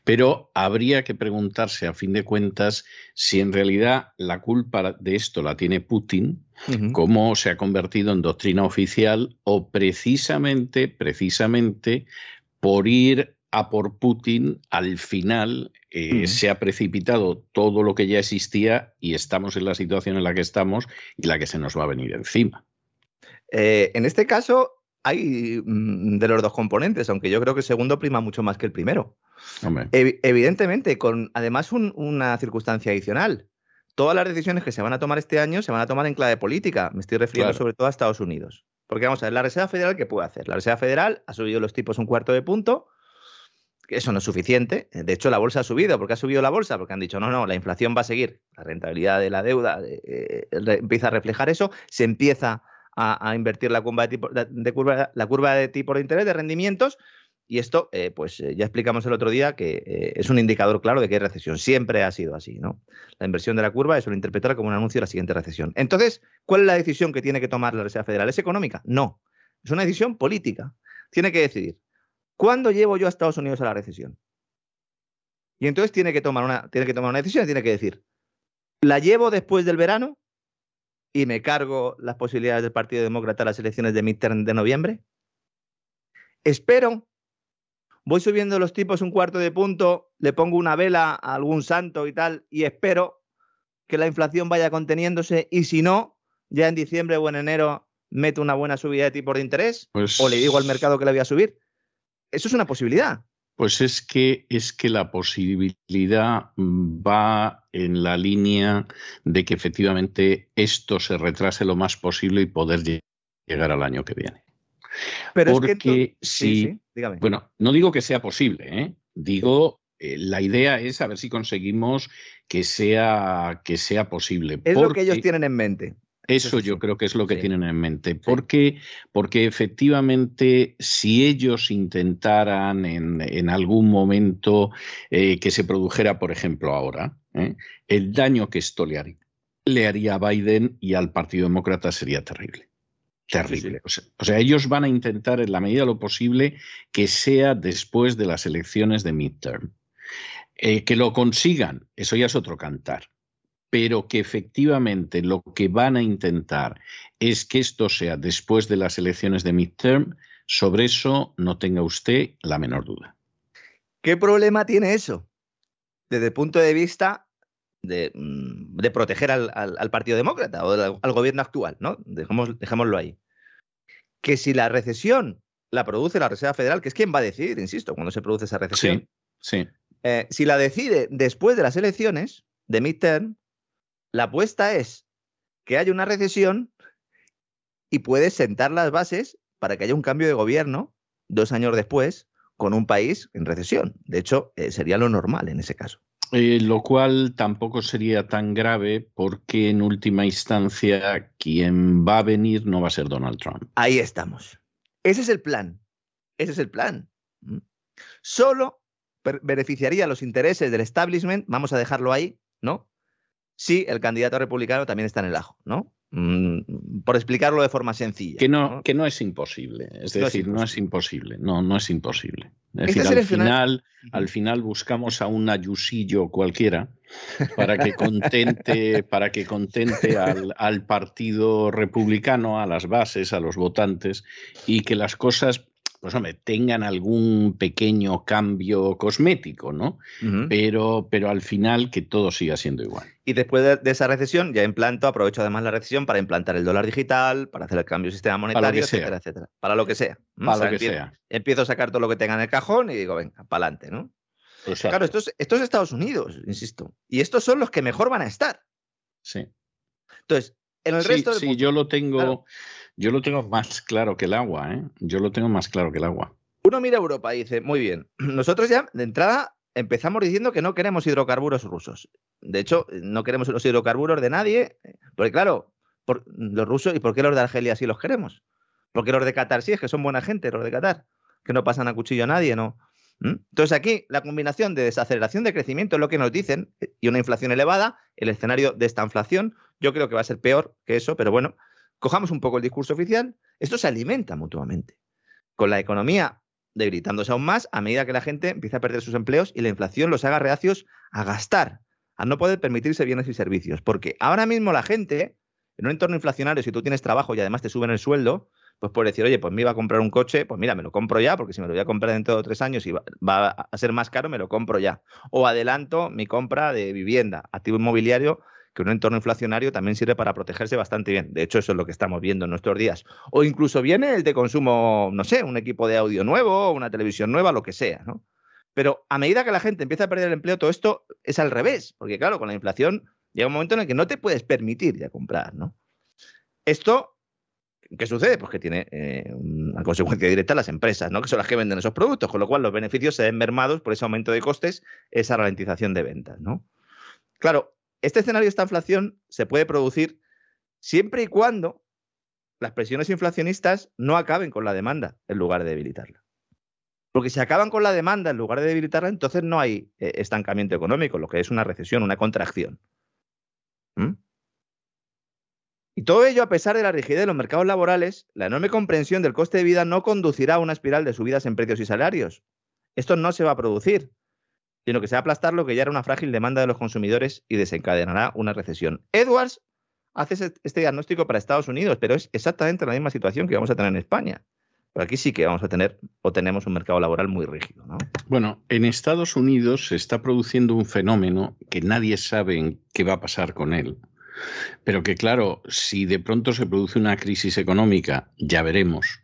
pero habría que preguntarse a fin de cuentas si en realidad la culpa de esto la tiene Putin, cómo se ha convertido en doctrina oficial o precisamente, precisamente por ir a por Putin, al final eh, se ha precipitado todo lo que ya existía y estamos en la situación en la que estamos y la que se nos va a venir encima. Eh, en este caso hay mm, de los dos componentes, aunque yo creo que el segundo prima mucho más que el primero. evidentemente, con además una circunstancia adicional. Todas las decisiones que se van a tomar este año se van a tomar en clave política. Me estoy refiriendo sobre todo a Estados Unidos. Porque vamos a ver, la Reserva Federal, ¿qué puede hacer? La Reserva Federal ha subido los tipos un cuarto de punto, eso no es suficiente. De hecho, la bolsa ha subido. ¿Por qué ha subido la bolsa? Porque han dicho, no, no, la inflación va a seguir. La rentabilidad de la deuda eh, empieza a reflejar eso. Se empieza a, invertir la curva de, tipo, de, interés, de rendimientos. Y esto, eh, pues eh, ya explicamos el otro día que es un indicador claro de que hay recesión. Siempre ha sido así, ¿no? La inversión de la curva es interpretar como un anuncio de la siguiente recesión. Entonces, ¿cuál es la decisión que tiene que tomar la Reserva Federal? ¿Es económica? No. Es una decisión política. Tiene que decidir ¿Cuándo llevo yo a Estados Unidos a la recesión? Y entonces tiene que tomar una, tiene que tomar una decisión, tiene que decir, ¿la llevo después del verano y me cargo las posibilidades del Partido Demócrata a las elecciones de midterm de noviembre? Espero, voy subiendo los tipos un cuarto de punto, le pongo una vela a algún santo y tal, y espero que la inflación vaya conteniéndose, y si no, ya en diciembre o en enero meto una buena subida de tipos de interés, pues o le digo al mercado que la voy a subir. Eso es una posibilidad. Pues es que, es que la posibilidad va en la línea de que efectivamente esto se retrase lo más posible y poder llegar al año que viene. Pero Porque es que si, bueno, no digo que sea posible, ¿eh? digo eh, la idea es a ver si conseguimos que sea, que sea posible. Es lo que ellos tienen en mente. Eso yo creo que es lo que tienen en mente. Porque, porque efectivamente, si ellos intentaran en, algún momento eh, que se produjera, por ejemplo, ahora, ¿eh? el daño que esto le haría, a Biden y al Partido Demócrata sería terrible. Terrible. O sea, ellos van a intentar, en la medida de lo posible, que sea después de las elecciones de midterm. Eh, que lo consigan, eso ya es otro cantar pero que efectivamente lo que van a intentar es que esto sea después de las elecciones de midterm, sobre eso no tenga usted la menor duda. ¿Qué problema tiene eso? Desde el punto de vista de, mm, proteger al, Partido Demócrata o al, gobierno actual, ¿no? dejémoslo ahí. Que si la recesión la produce la Reserva Federal, que es quien va a decidir, insisto, cuando se produce esa recesión. Sí, eh, si la decide después de las elecciones de midterm, la apuesta es que haya una recesión y puedes sentar las bases para que haya un cambio de gobierno dos años después con un país en recesión. De hecho, eh, sería lo normal en ese caso. Eh, lo cual tampoco sería tan grave porque en última instancia quien va a venir no va a ser Donald Trump. Ahí estamos. Ese es el plan. Ese es el plan. ¿Mm? Solo beneficiaría los intereses del establishment, vamos a dejarlo ahí, ¿no? Sí, el candidato republicano también está en el ajo, ¿no? Mm, por explicarlo de forma sencilla. Que no, Que no es imposible. Es decir, no es imposible. No, no es imposible. Es decir, al final, al final buscamos a un ayusillo cualquiera para que contente, para que contente al, al, partido republicano, a las bases, a los votantes, y que las cosas pues hombre, tengan algún pequeño cambio cosmético, ¿no? pero, pero al final que todo siga siendo igual. Y después de, esa recesión, ya implanto, aprovecho además la recesión para implantar el dólar digital, para hacer el cambio del sistema monetario, etcétera, etcétera. Para lo que sea. Para lo que sea. Empiezo a sacar todo lo que tenga en el cajón y digo, venga, para adelante, ¿no? Claro, esto es, Estados Unidos, insisto. Y estos son los que mejor van a estar. Sí. Entonces, en el resto Sí, yo lo tengo. Yo lo tengo más claro que el agua, ¿eh? Yo lo tengo más claro que el agua. Uno mira Europa y dice, muy bien, nosotros ya de entrada empezamos diciendo que no queremos hidrocarburos rusos. De hecho, no queremos los hidrocarburos de nadie, porque claro, los rusos, ¿y por qué los de Argelia sí los queremos? Porque los de Qatar sí, es que son buena gente, los de Qatar, que no pasan a cuchillo a nadie, ¿no? ¿Mm? Entonces aquí la combinación de desaceleración de crecimiento es lo que nos dicen y una inflación elevada, el escenario de esta inflación, yo creo que va a ser peor que eso, pero bueno, cojamos un poco el discurso oficial, esto se alimenta mutuamente. Con la economía debilitándose aún más a medida que la gente empieza a perder sus empleos y la inflación los haga reacios a gastar, a no poder permitirse bienes y servicios. Porque ahora mismo la gente, en un entorno inflacionario, si tú tienes trabajo y además te suben el sueldo, pues puedes decir, oye, pues me iba a comprar un coche, pues mira, me lo compro ya, porque si me lo voy a comprar dentro de tres años y va a ser más caro, me lo compro ya. O adelanto mi compra de vivienda, activo inmobiliario que un entorno inflacionario también sirve para protegerse bastante bien. De hecho, eso es lo que estamos viendo en nuestros días. O incluso viene el de consumo, no sé, un equipo de audio nuevo, una televisión nueva, lo que sea, ¿no? Pero a medida que la gente empieza a perder el empleo, todo esto es al revés, porque claro, con la inflación llega un momento en el que no te puedes permitir ya comprar, ¿no? Esto, ¿qué sucede? Pues que tiene eh, una consecuencia directa las empresas, ¿no? Que son las que venden esos productos, con lo cual los beneficios se ven mermados por ese aumento de costes, esa ralentización de ventas, ¿no? Claro, este escenario de esta inflación se puede producir siempre y cuando las presiones inflacionistas no acaben con la demanda en lugar de debilitarla. Porque si acaban con la demanda en lugar de debilitarla, entonces no hay eh, estancamiento económico, lo que es una recesión, una contracción. ¿Mm? Y todo ello, a pesar de la rigidez de los mercados laborales, la enorme comprensión del coste de vida no conducirá a una espiral de subidas en precios y salarios. Esto no se va a producir sino que se va a aplastar lo que ya era una frágil demanda de los consumidores y desencadenará una recesión. Edwards hace este diagnóstico para Estados Unidos, pero es exactamente la misma situación que vamos a tener en España. Pero aquí sí que vamos a tener o tenemos un mercado laboral muy rígido. Bueno, en Estados Unidos se está produciendo un fenómeno que nadie sabe qué va a pasar con él. Pero que claro, si de pronto se produce una crisis económica, ya veremos,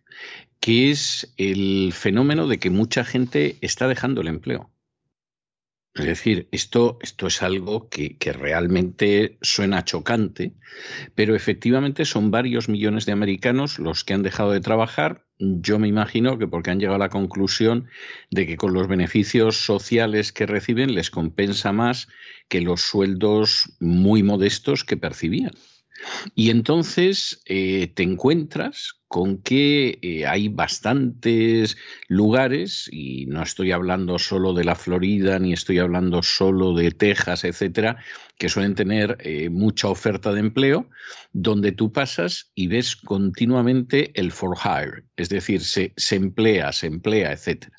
que es el fenómeno de que mucha gente está dejando el empleo. Es decir, esto, esto es algo que, que, realmente suena chocante, pero efectivamente son varios millones de americanos los que han dejado de trabajar. Yo me imagino que porque han llegado a la conclusión de que con los beneficios sociales que reciben les compensa más que los sueldos muy modestos que percibían. Y entonces eh, te encuentras con que eh, hay bastantes lugares, y no estoy hablando solo de la Florida, ni estoy hablando solo de Texas, etcétera, que suelen tener eh, mucha oferta de empleo, donde tú pasas y ves continuamente el for hire, es decir, se, se emplea, se emplea, etcétera.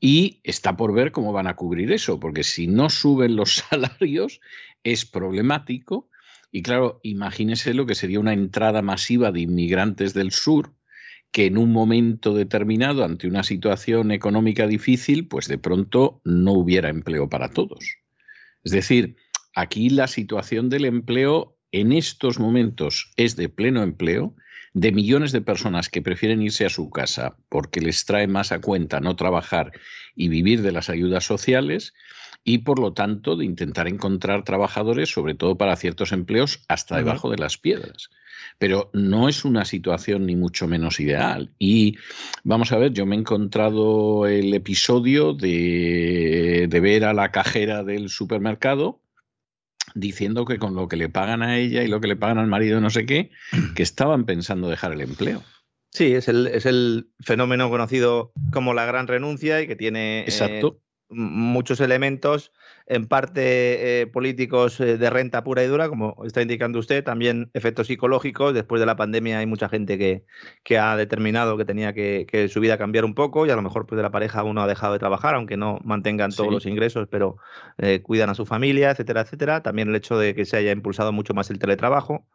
Y está por ver cómo van a cubrir eso, porque si no suben los salarios es problemático y claro, imagínese lo que sería una entrada masiva de inmigrantes del sur que en un momento determinado, ante una situación económica difícil, pues de pronto no hubiera empleo para todos. Es decir, aquí la situación del empleo en estos momentos es de pleno empleo, de millones de personas que prefieren irse a su casa porque les trae más a cuenta no trabajar y vivir de las ayudas sociales, y por lo tanto de intentar encontrar trabajadores, sobre todo para ciertos empleos, hasta debajo de las piedras. Pero no es una situación ni mucho menos ideal. Y vamos a ver, yo me he encontrado el episodio de, de ver a la cajera del supermercado diciendo que con lo que le pagan a ella y lo que le pagan al marido no sé qué, que estaban pensando dejar el empleo. Sí, es el, es el fenómeno conocido como la gran renuncia y que tiene Exacto muchos elementos, en parte eh, políticos eh, de renta pura y dura, como está indicando usted, también efectos psicológicos. Después de la pandemia hay mucha gente que, que ha determinado que tenía que, su vida cambiar un poco y a lo mejor pues, de la pareja uno ha dejado de trabajar, aunque no mantengan todos los ingresos, pero eh, cuidan a su familia, etcétera, etcétera. También el hecho de que se haya impulsado mucho más el teletrabajo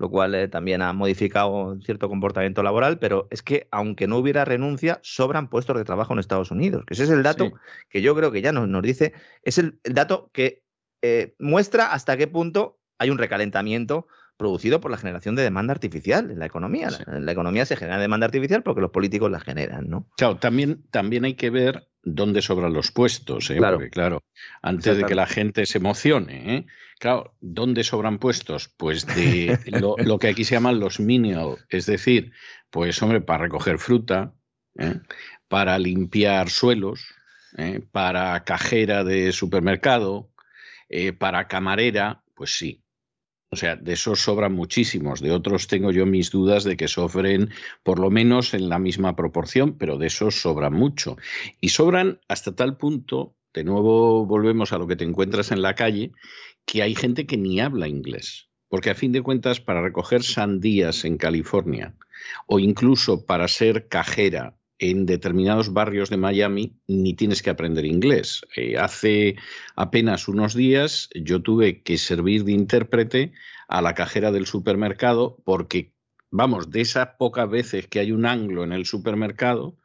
lo cual eh, también ha modificado cierto comportamiento laboral, pero es que aunque no hubiera renuncia, sobran puestos de trabajo en Estados Unidos, que ese es el dato que yo creo que ya nos, nos dice, es el, dato que eh, muestra hasta qué punto hay un recalentamiento producido por la generación de demanda artificial en la economía. En la economía se genera demanda artificial porque los políticos la generan, ¿no? Claro, también, también hay que ver dónde sobran los puestos, ¿eh? Claro. Porque, claro, antes de que la gente se emocione, ¿eh? Claro, ¿dónde sobran puestos? Pues de lo, que aquí se llaman los menial, es decir, pues hombre, para recoger fruta, ¿eh? para limpiar suelos, ¿eh? para cajera de supermercado, eh, para camarera, pues sí, o sea, de esos sobran muchísimos, de otros tengo yo mis dudas de que sofren por lo menos en la misma proporción, pero de esos sobran mucho. Y sobran hasta tal punto, de nuevo volvemos a lo que te encuentras en la calle, que hay gente que ni habla inglés. Porque a fin de cuentas, para recoger sandías en California o incluso para ser cajera en determinados barrios de Miami ni tienes que aprender inglés. Eh, hace apenas unos días yo tuve que servir de intérprete a la cajera del supermercado porque, vamos, de esas pocas veces que hay un anglo en el supermercado,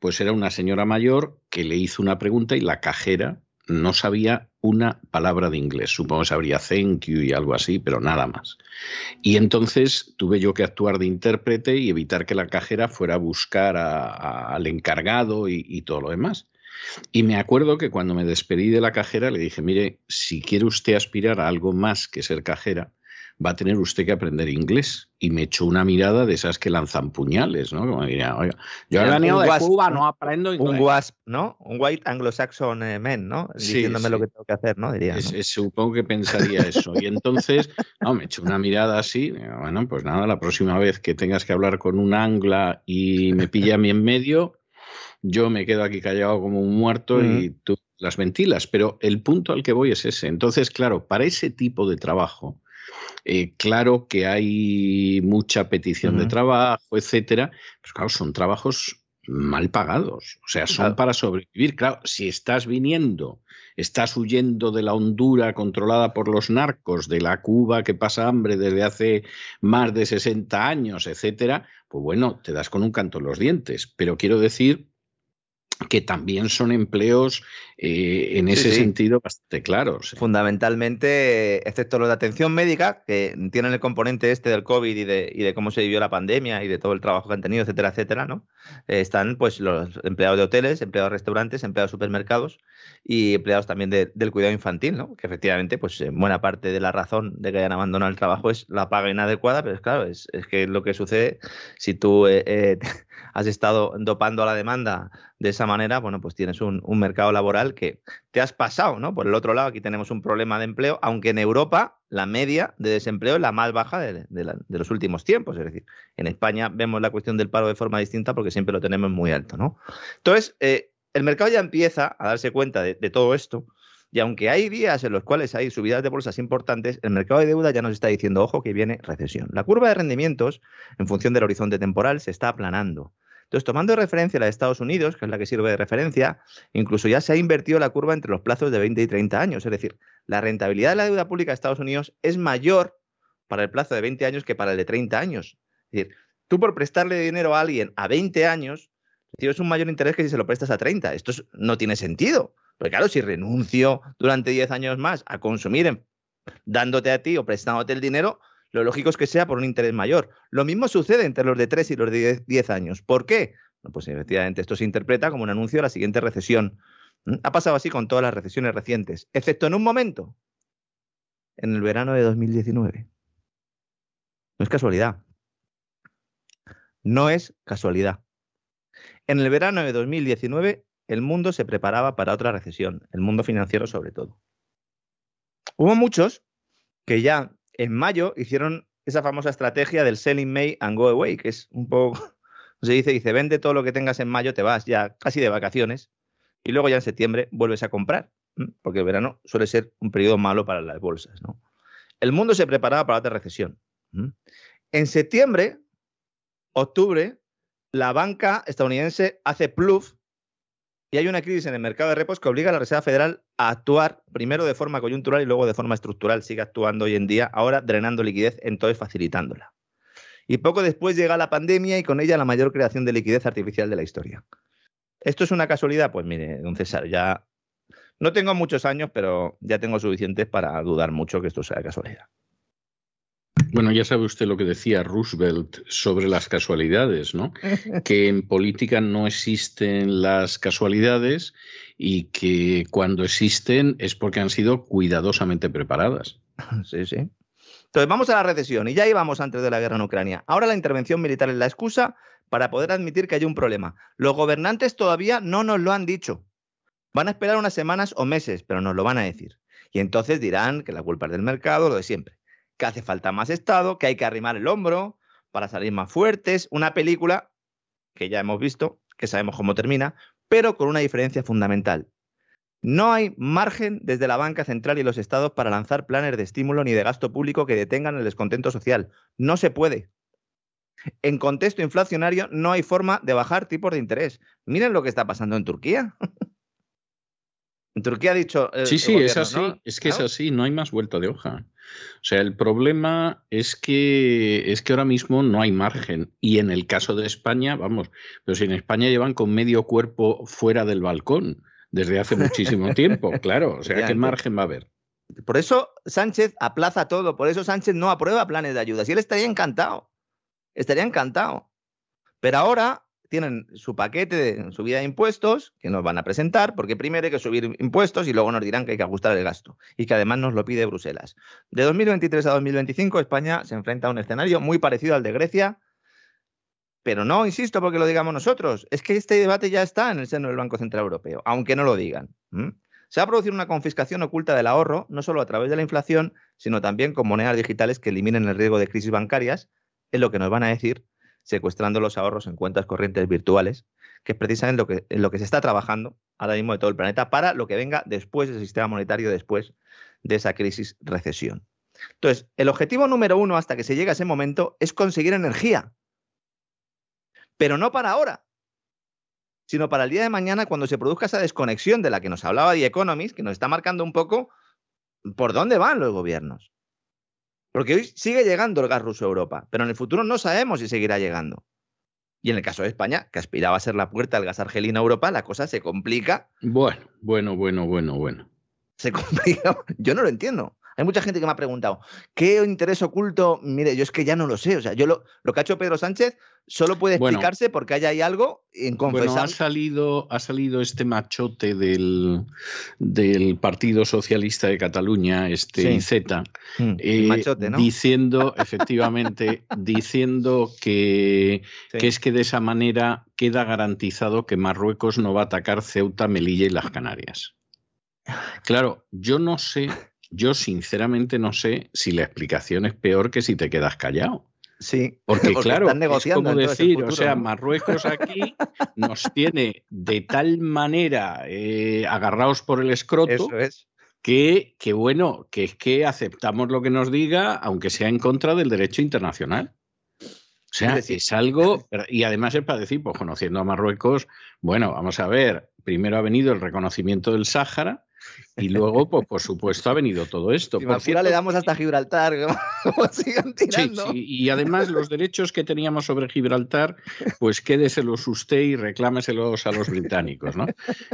pues era una señora mayor que le hizo una pregunta y la cajera no sabía una palabra de inglés. Supongo que sabría thank you y algo así, pero nada más. Y entonces tuve yo que actuar de intérprete y evitar que la cajera fuera a buscar al encargado y, y todo lo demás. Y me acuerdo que cuando me despedí de la cajera le dije, mire, si quiere usted aspirar a algo más que ser cajera, va a tener usted que aprender inglés. Y me echó una mirada de esas que lanzan puñales, ¿no? Como diría, oiga, yo he venido de Cuba, no aprendo inglés. Un WASP, ¿no? Un White Anglo-Saxon eh, Men, ¿no? Diciéndome lo que tengo que hacer, ¿no? Diría. supongo que pensaría eso. Y entonces, no, me echó una mirada así. Bueno, pues nada, la próxima vez que tengas que hablar con un angla y me pilla a mí en medio, yo me quedo aquí callado como un muerto y tú las ventilas. Pero el punto al que voy es ese. Entonces, claro, para ese tipo de trabajo, eh, claro que hay mucha petición de trabajo, etcétera, pero claro, son trabajos mal pagados, o sea, son para sobrevivir. Claro, si estás viniendo, estás huyendo de la Honduras controlada por los narcos, de la Cuba que pasa hambre desde hace más de 60 años, etcétera, pues bueno, te das con un canto en los dientes. Pero quiero decir que también son empleos eh, en ese sentido bastante claros. ¿eh? Fundamentalmente, excepto los de atención médica, que tienen el componente este del COVID y de, y de, cómo se vivió la pandemia y de todo el trabajo que han tenido, etcétera, etcétera, ¿no? Eh, están pues los empleados de hoteles, empleados de restaurantes, empleados de supermercados y empleados también del cuidado infantil, ¿no? Que efectivamente, pues buena parte de la razón de que hayan abandonado el trabajo es la paga inadecuada, pero es claro, es, es que lo que sucede si tú has estado dopando a la demanda de esa manera, bueno, pues tienes un, mercado laboral que te has pasado, ¿no? Por el otro lado, aquí tenemos un problema de empleo, aunque en Europa la media de desempleo es la más baja de, los últimos tiempos. Es decir, en España vemos la cuestión del paro de forma distinta porque siempre lo tenemos muy alto, ¿no? Entonces, eh, el mercado ya empieza a darse cuenta de, de todo esto. Y aunque hay días en los cuales hay subidas de bolsas importantes, el mercado de deuda ya nos está diciendo, ojo, que viene recesión. La curva de rendimientos, en función del horizonte temporal, se está aplanando. Entonces, tomando referencia la de Estados Unidos, que es la que sirve de referencia, incluso ya se ha invertido la curva entre los plazos de 20 y 30 años. Es decir, la rentabilidad de la deuda pública de Estados Unidos es mayor para el plazo de 20 años que para el de 30 años. Es decir, tú por prestarle dinero a alguien a 20 años, recibes un mayor interés que si se lo prestas a 30. Esto no tiene sentido. Porque claro, si renuncio durante 10 años más a consumir dándote a ti o prestándote el dinero, lo lógico es que sea por un interés mayor. Lo mismo sucede entre los de 3 y los de 10 años. ¿Por qué? pues efectivamente esto se interpreta como un anuncio de la siguiente recesión. ¿Mm? Ha pasado así con todas las recesiones recientes, excepto en un momento, en el verano de 2019. No es casualidad. No es casualidad. En el verano de 2019 el mundo se preparaba para otra recesión, el mundo financiero sobre todo. Hubo muchos que ya en mayo hicieron esa famosa estrategia del selling May and go away, que es un poco, se dice, dice, vende todo lo que tengas en mayo, te vas ya casi de vacaciones y luego ya en septiembre vuelves a comprar, porque el verano suele ser un periodo malo para las bolsas. ¿no? El mundo se preparaba para otra recesión. En septiembre, octubre, la banca estadounidense hace pluf y hay una crisis en el mercado de repos que obliga a la Reserva Federal a actuar primero de forma coyuntural y luego de forma estructural. Sigue actuando hoy en día, ahora drenando liquidez, entonces facilitándola. Y poco después llega la pandemia y con ella la mayor creación de liquidez artificial de la historia. ¿Esto es una casualidad? Pues mire, don César, ya no tengo muchos años, pero ya tengo suficientes para dudar mucho que esto sea casualidad. Bueno, ya sabe usted lo que decía Roosevelt sobre las casualidades, ¿no? Que en política no existen las casualidades y que cuando existen es porque han sido cuidadosamente preparadas. Sí, sí. Entonces vamos a la recesión y ya íbamos antes de la guerra en Ucrania. Ahora la intervención militar es la excusa para poder admitir que hay un problema. Los gobernantes todavía no nos lo han dicho. Van a esperar unas semanas o meses, pero nos lo van a decir. Y entonces dirán que la culpa es del mercado, lo de siempre. Que hace falta más Estado, que hay que arrimar el hombro para salir más fuertes. Una película que ya hemos visto, que sabemos cómo termina, pero con una diferencia fundamental. No hay margen desde la banca central y los estados para lanzar planes de estímulo ni de gasto público que detengan el descontento social. No se puede. En contexto inflacionario no hay forma de bajar tipos de interés. Miren lo que está pasando en Turquía. En Turquía ha dicho. sí, sí, es así. Es que es así, no hay más vuelta de hoja. O sea, el problema es que es que ahora mismo no hay margen. Y en el caso de España, vamos, pero si en España llevan con medio cuerpo fuera del balcón desde hace muchísimo tiempo, claro. O sea, ¿qué margen va a haber? Por eso Sánchez aplaza todo, por eso Sánchez no aprueba planes de ayuda. Si él estaría encantado, estaría encantado. Pero ahora tienen su paquete de subida de impuestos que nos van a presentar, porque primero hay que subir impuestos y luego nos dirán que hay que ajustar el gasto y que además nos lo pide Bruselas. De 2023 a 2025 España se enfrenta a un escenario muy parecido al de Grecia, pero no, insisto, porque lo digamos nosotros, es que este debate ya está en el seno del Banco Central Europeo, aunque no lo digan. Se va a producir una confiscación oculta del ahorro, no solo a través de la inflación, sino también con monedas digitales que eliminen el riesgo de crisis bancarias, es lo que nos van a decir secuestrando los ahorros en cuentas corrientes virtuales, que es precisamente lo que, en lo que se está trabajando ahora mismo de todo el planeta para lo que venga después del sistema monetario, después de esa crisis recesión. Entonces, el objetivo número uno hasta que se llegue a ese momento es conseguir energía, pero no para ahora, sino para el día de mañana cuando se produzca esa desconexión de la que nos hablaba The Economist, que nos está marcando un poco por dónde van los gobiernos. Porque hoy sigue llegando el gas ruso a Europa, pero en el futuro no sabemos si seguirá llegando. Y en el caso de España, que aspiraba a ser la puerta del gas argelino a Europa, la cosa se complica. Bueno, bueno, bueno, bueno, bueno. Se complica. Yo no lo entiendo. Hay mucha gente que me ha preguntado, ¿qué interés oculto? Mire, yo es que ya no lo sé. O sea, yo lo, lo que ha hecho Pedro Sánchez solo puede explicarse porque haya ahí algo en confesar. Bueno, ha salido, ha salido este machote del, del Partido Socialista de Cataluña, este IZ, mm, eh, diciendo, efectivamente, diciendo que, que es que de esa manera queda garantizado que Marruecos no va a atacar Ceuta, Melilla y las Canarias. Claro, yo no sé yo sinceramente no sé si la explicación es peor que si te quedas callado. Sí, porque, claro, es como decir, o sea, Marruecos aquí nos tiene de tal manera eh, agarrados por el escroto que, que, bueno, que es que aceptamos lo que nos diga, aunque sea en contra del derecho internacional. O sea, es algo, y además es para decir, pues conociendo a Marruecos, bueno, vamos a ver, primero ha venido el reconocimiento del Sáhara, y luego, pues, por supuesto, ha venido todo esto. Y por cierto, le damos hasta Gibraltar, tirando. Sí, y además los derechos que teníamos sobre Gibraltar, pues quédeselos usted y reclámeselos a los británicos, ¿no?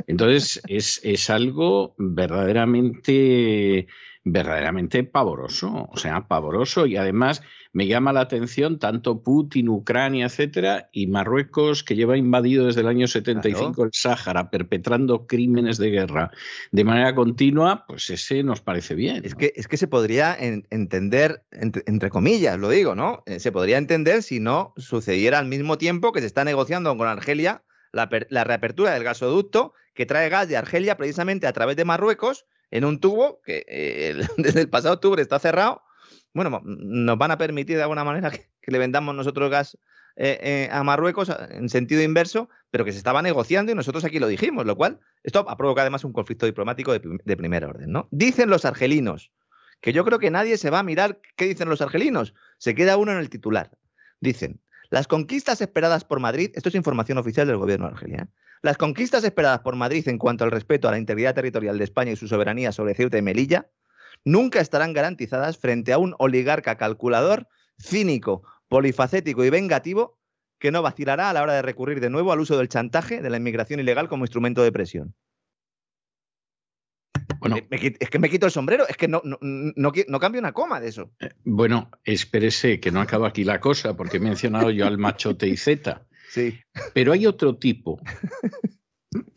Entonces, es, es algo verdaderamente verdaderamente pavoroso, o sea, pavoroso y además me llama la atención tanto Putin, Ucrania, etcétera, y Marruecos que lleva invadido desde el año 75 el Sáhara, perpetrando crímenes de guerra de manera continua, pues ese nos parece bien. Es, que, es que se podría entender, entre, comillas, lo digo, ¿no? Eh, se podría entender si no sucediera al mismo tiempo que se está negociando con Argelia la, la reapertura del gasoducto que trae gas de Argelia precisamente a través de Marruecos en un tubo que eh, desde el pasado octubre está cerrado. Bueno, nos van a permitir de alguna manera que, le vendamos nosotros gas eh, eh, a Marruecos en sentido inverso, pero que se estaba negociando y nosotros aquí lo dijimos, lo cual esto ha provocado además un conflicto diplomático de, de primer orden. ¿no? Dicen los argelinos, que yo creo que nadie se va a mirar qué dicen los argelinos, se queda uno en el titular. Dicen, Las conquistas esperadas por Madrid, esto es información oficial del gobierno de Argelia. Las conquistas esperadas por Madrid en cuanto al respeto a la integridad territorial de España y su soberanía sobre Ceuta y Melilla, nunca estarán garantizadas frente a un oligarca calculador, cínico, polifacético y vengativo que no vacilará a la hora de recurrir de nuevo al uso del chantaje de la inmigración ilegal como instrumento de presión. Bueno, es que me quito el sombrero, es que no, no, no, cambio una coma de eso. Eh, bueno, espérese que no acaba aquí la cosa, porque he mencionado yo al machote y Z. Sí. Pero hay otro tipo,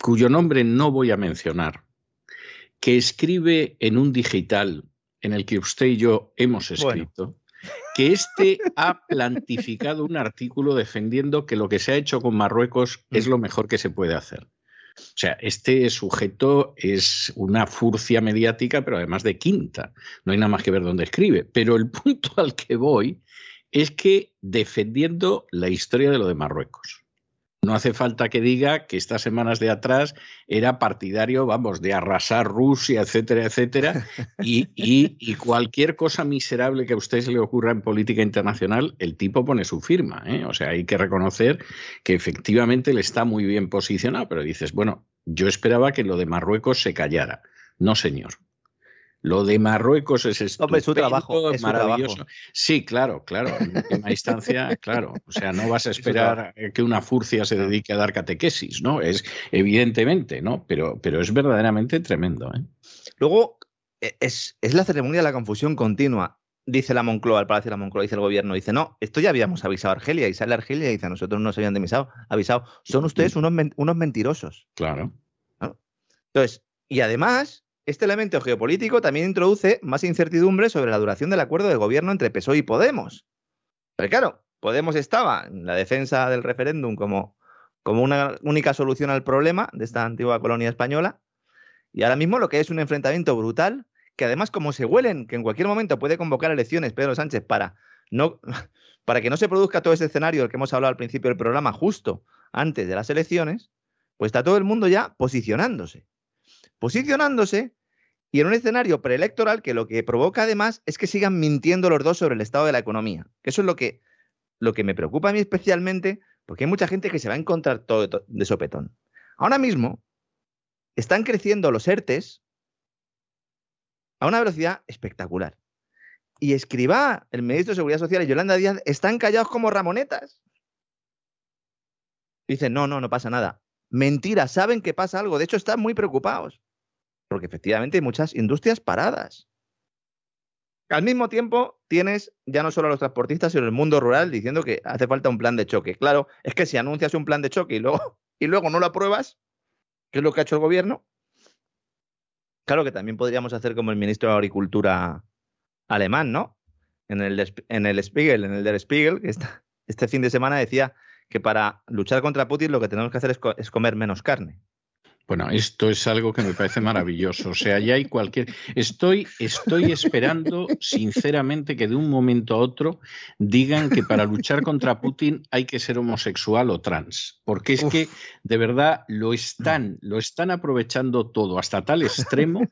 cuyo nombre no voy a mencionar, que escribe en un digital en el que usted y yo hemos escrito, que este ha plantificado un artículo defendiendo que lo que se ha hecho con Marruecos es lo mejor que se puede hacer. O sea, este sujeto es una furcia mediática, pero además de quinta. No hay nada más que ver dónde escribe. Pero el punto al que voy es que defendiendo la historia de lo de Marruecos. No hace falta que diga que estas semanas de atrás era partidario, vamos, de arrasar Rusia, etcétera, etcétera, y, y, cualquier cosa miserable que a usted se le ocurra en política internacional, el tipo pone su firma. ¿eh? O sea, hay que reconocer que efectivamente le está muy bien posicionado, pero dices, bueno, yo esperaba que lo de Marruecos se callara. No, señor. Lo de Marruecos es esto. Hombre, su trabajo, es maravilloso. Sí, claro, claro. En última instancia, claro. O sea, no vas a esperar que una furcia se dedique a dar catequesis, ¿no? Es evidentemente, ¿no? Pero, pero es verdaderamente tremendo. ¿eh? Luego, e, es, es la ceremonia de la confusión continua. Dice la Moncloa, el Palacio de la Moncloa, dice el gobierno, dice, no, esto ya habíamos avisado a Argelia, y sale Argelia y dice, a nosotros no nos habían avisado, avisado. Son ustedes unos, unos mentirosos. Claro. Entonces, y además, este elemento geopolítico también introduce más incertidumbre sobre la duración del acuerdo de gobierno entre PSOE y Podemos. Pero claro, Podemos estaba en la defensa del referéndum como, como una única solución al problema de esta antigua colonia española. Y ahora mismo lo que es un enfrentamiento brutal, que además como se huelen que en cualquier momento puede convocar elecciones Pedro Sánchez para, no, para que no se produzca todo ese escenario del que hemos hablado al principio del programa justo antes de las elecciones, pues está todo el mundo ya posicionándose. Posicionándose y en un escenario preelectoral que lo que provoca además es que sigan mintiendo los dos sobre el estado de la economía. Que eso es lo que, lo que me preocupa a mí especialmente, porque hay mucha gente que se va a encontrar todo de sopetón. Ahora mismo están creciendo los ERTES a una velocidad espectacular. Y Escribá, el ministro de Seguridad Social y Yolanda Díaz están callados como ramonetas. Dicen, no, no, no pasa nada. Mentira, saben que pasa algo. De hecho, están muy preocupados porque efectivamente hay muchas industrias paradas. Al mismo tiempo, tienes ya no solo a los transportistas, sino el mundo rural diciendo que hace falta un plan de choque. Claro, es que si anuncias un plan de choque y luego, y luego no lo apruebas, que es lo que ha hecho el gobierno, claro que también podríamos hacer como el ministro de Agricultura alemán, ¿no? En el, en el Spiegel, en el Der Spiegel, que este fin de semana decía que para luchar contra Putin lo que tenemos que hacer es comer menos carne. Bueno, esto es algo que me parece maravilloso. O sea, ya hay cualquier. Estoy, estoy esperando, sinceramente, que de un momento a otro digan que para luchar contra Putin hay que ser homosexual o trans. Porque es que, de verdad, lo están, lo están aprovechando todo hasta tal extremo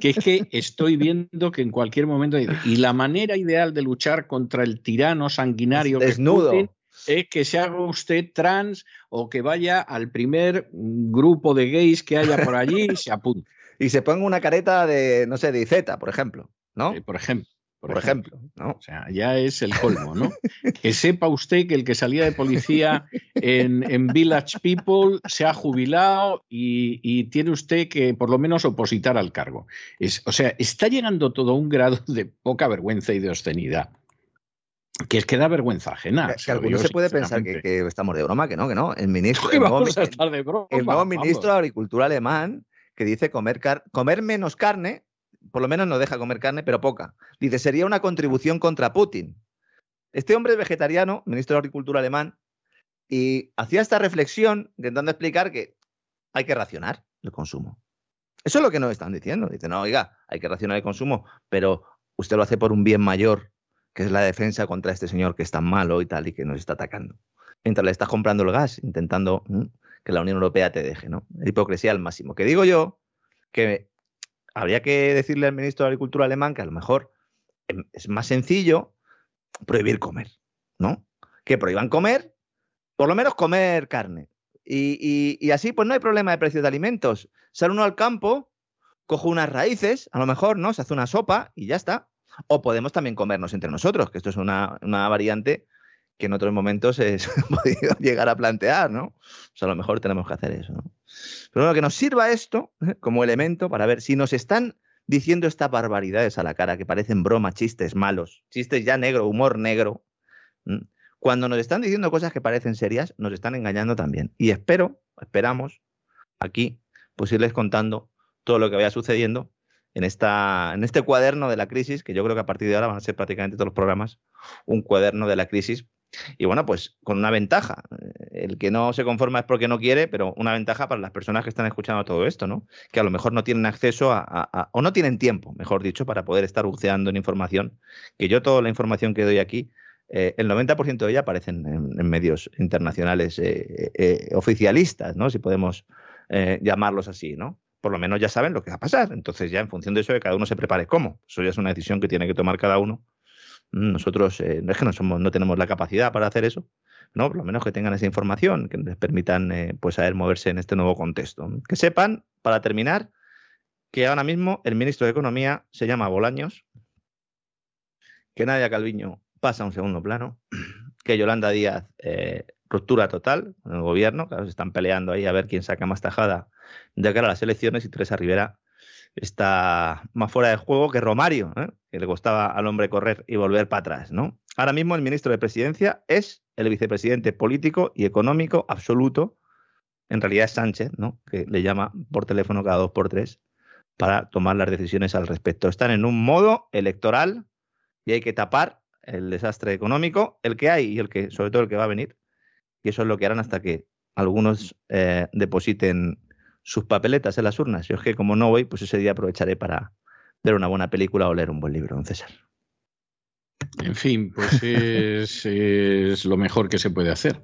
que es que estoy viendo que en cualquier momento. Y la manera ideal de luchar contra el tirano sanguinario Desnudo. que es que se haga usted trans o que vaya al primer grupo de gays que haya por allí y se apunte. y se ponga una careta de, no sé, de Z, por ejemplo, ¿no? por ejemplo. Por, ejemplo, ¿no? O sea, ya es el colmo, ¿no? que sepa usted que el que salía de policía en, Village People se ha jubilado y, tiene usted que por lo menos opositar al cargo. Es, o sea, está llegando todo a un grado de poca vergüenza y de obscenidad que es que da vergüenza ajena. Que, alguno se puede pensar que, estamos de broma, que no, que no. El ministro, el nuevo, el nuevo ministro de Agricultura alemán que dice comer, comer menos carne, por lo menos no deja comer carne, pero poca. Dice, sería una contribución contra Putin. Este hombre es vegetariano, ministro de Agricultura alemán, y hacía esta reflexión intentando explicar que hay que racionar el consumo. Eso es lo que nos están diciendo. Dice, no, oiga, hay que racionar el consumo, pero usted lo hace por un bien mayor que es la defensa contra este señor que es tan malo y tal y que nos está atacando. Mientras le estás comprando el gas, intentando que la Unión Europea te deje, ¿no? Hipocresía al máximo. Que digo yo que habría que decirle al ministro de Agricultura alemán que a lo mejor em, es más sencillo prohibir comer, ¿no? que prohíban comer, por lo menos comer carne. Y, así, pues no hay problema de precios de alimentos. Sale uno al campo, coge unas raíces, a lo mejor, ¿no? Se hace una sopa y ya está. O podemos también comernos entre nosotros, que esto es una, una variante que en otros momentos ha podido llegar a plantear, ¿no? A lo mejor tenemos que hacer eso. Pero bueno, que nos sirva esto ¿eh? como elemento para ver si nos están diciendo estas barbaridades a la cara, que parecen bromas, chistes malos, chistes ya negro, humor negro. Cuando nos están diciendo cosas que parecen serias, nos están engañando también. Y espero, esperamos, aquí, pues irles contando todo lo que vaya sucediendo en, esta, en este cuaderno de la crisis, que yo creo que a partir de ahora van a ser prácticamente todos los programas un cuaderno de la crisis y bueno, pues con una ventaja. El que no se conforma es porque no quiere, pero una ventaja para las personas que están escuchando todo esto, ¿no? Que a lo mejor no tienen acceso a, o no tienen tiempo, mejor dicho, para poder estar buceando en información. Que yo toda la información que doy aquí, eh, el 90% de ella aparece en, medios internacionales eh, eh, oficialistas, ¿no? Si podemos llamarlos así, ¿no? Por lo menos ya saben lo que va a pasar. Entonces ya en función de eso, que cada uno se prepare cómo. Eso ya es una decisión que tiene que tomar cada uno nosotros eh, no es que no tenemos la capacidad para hacer eso, ¿no? Por lo menos que tengan esa información, que les permitan eh, pues saber moverse en este nuevo contexto. Que sepan, para terminar, que ahora mismo el ministro de Economía se llama Bolaños, que Nadia Calviño pasa a un segundo plano, que Yolanda Díaz eh, ruptura total en el gobierno, claro, se están peleando ahí a ver quién saca más tajada de cara a las elecciones y Teresa Rivera está más fuera de juego que Romario, ¿eh? que le costaba al hombre correr y volver para atrás. ¿no? Ahora mismo el ministro de Presidencia es el vicepresidente político y económico absoluto. En realidad es Sánchez, ¿no? que le llama por teléfono cada dos por tres para tomar las decisiones al respecto. Están en un modo electoral y hay que tapar el desastre económico, el que hay y el que, sobre todo el que va a venir. Eso es lo que harán hasta que algunos eh, depositen sus papeletas en las urnas. Yo es que como no voy, pues ese día aprovecharé para ver una buena película o leer un buen libro, don César. En fin, pues es, lo mejor que se puede hacer.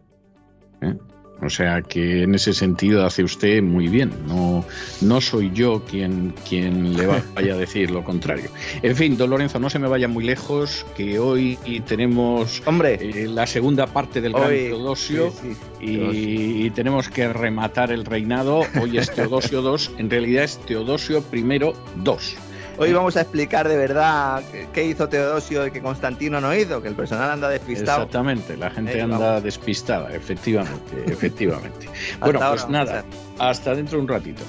¿eh? O sea que en ese sentido hace usted muy bien. No, no soy yo quien, quien le vaya a decir lo contrario. En fin, don Lorenzo, no se me vaya muy lejos, que hoy tenemos Hombre, eh, la segunda parte del Gran Teodosio y, tenemos que rematar el reinado. Hoy es Teodosio II, en realidad es Teodosio I II. Hoy vamos a explicar de verdad qué hizo Teodosio y que Constantino no hizo, que el personal anda despistado. Exactamente, la gente anda despistada, efectivamente, efectivamente. bueno, pues nada, hasta dentro de un ratito.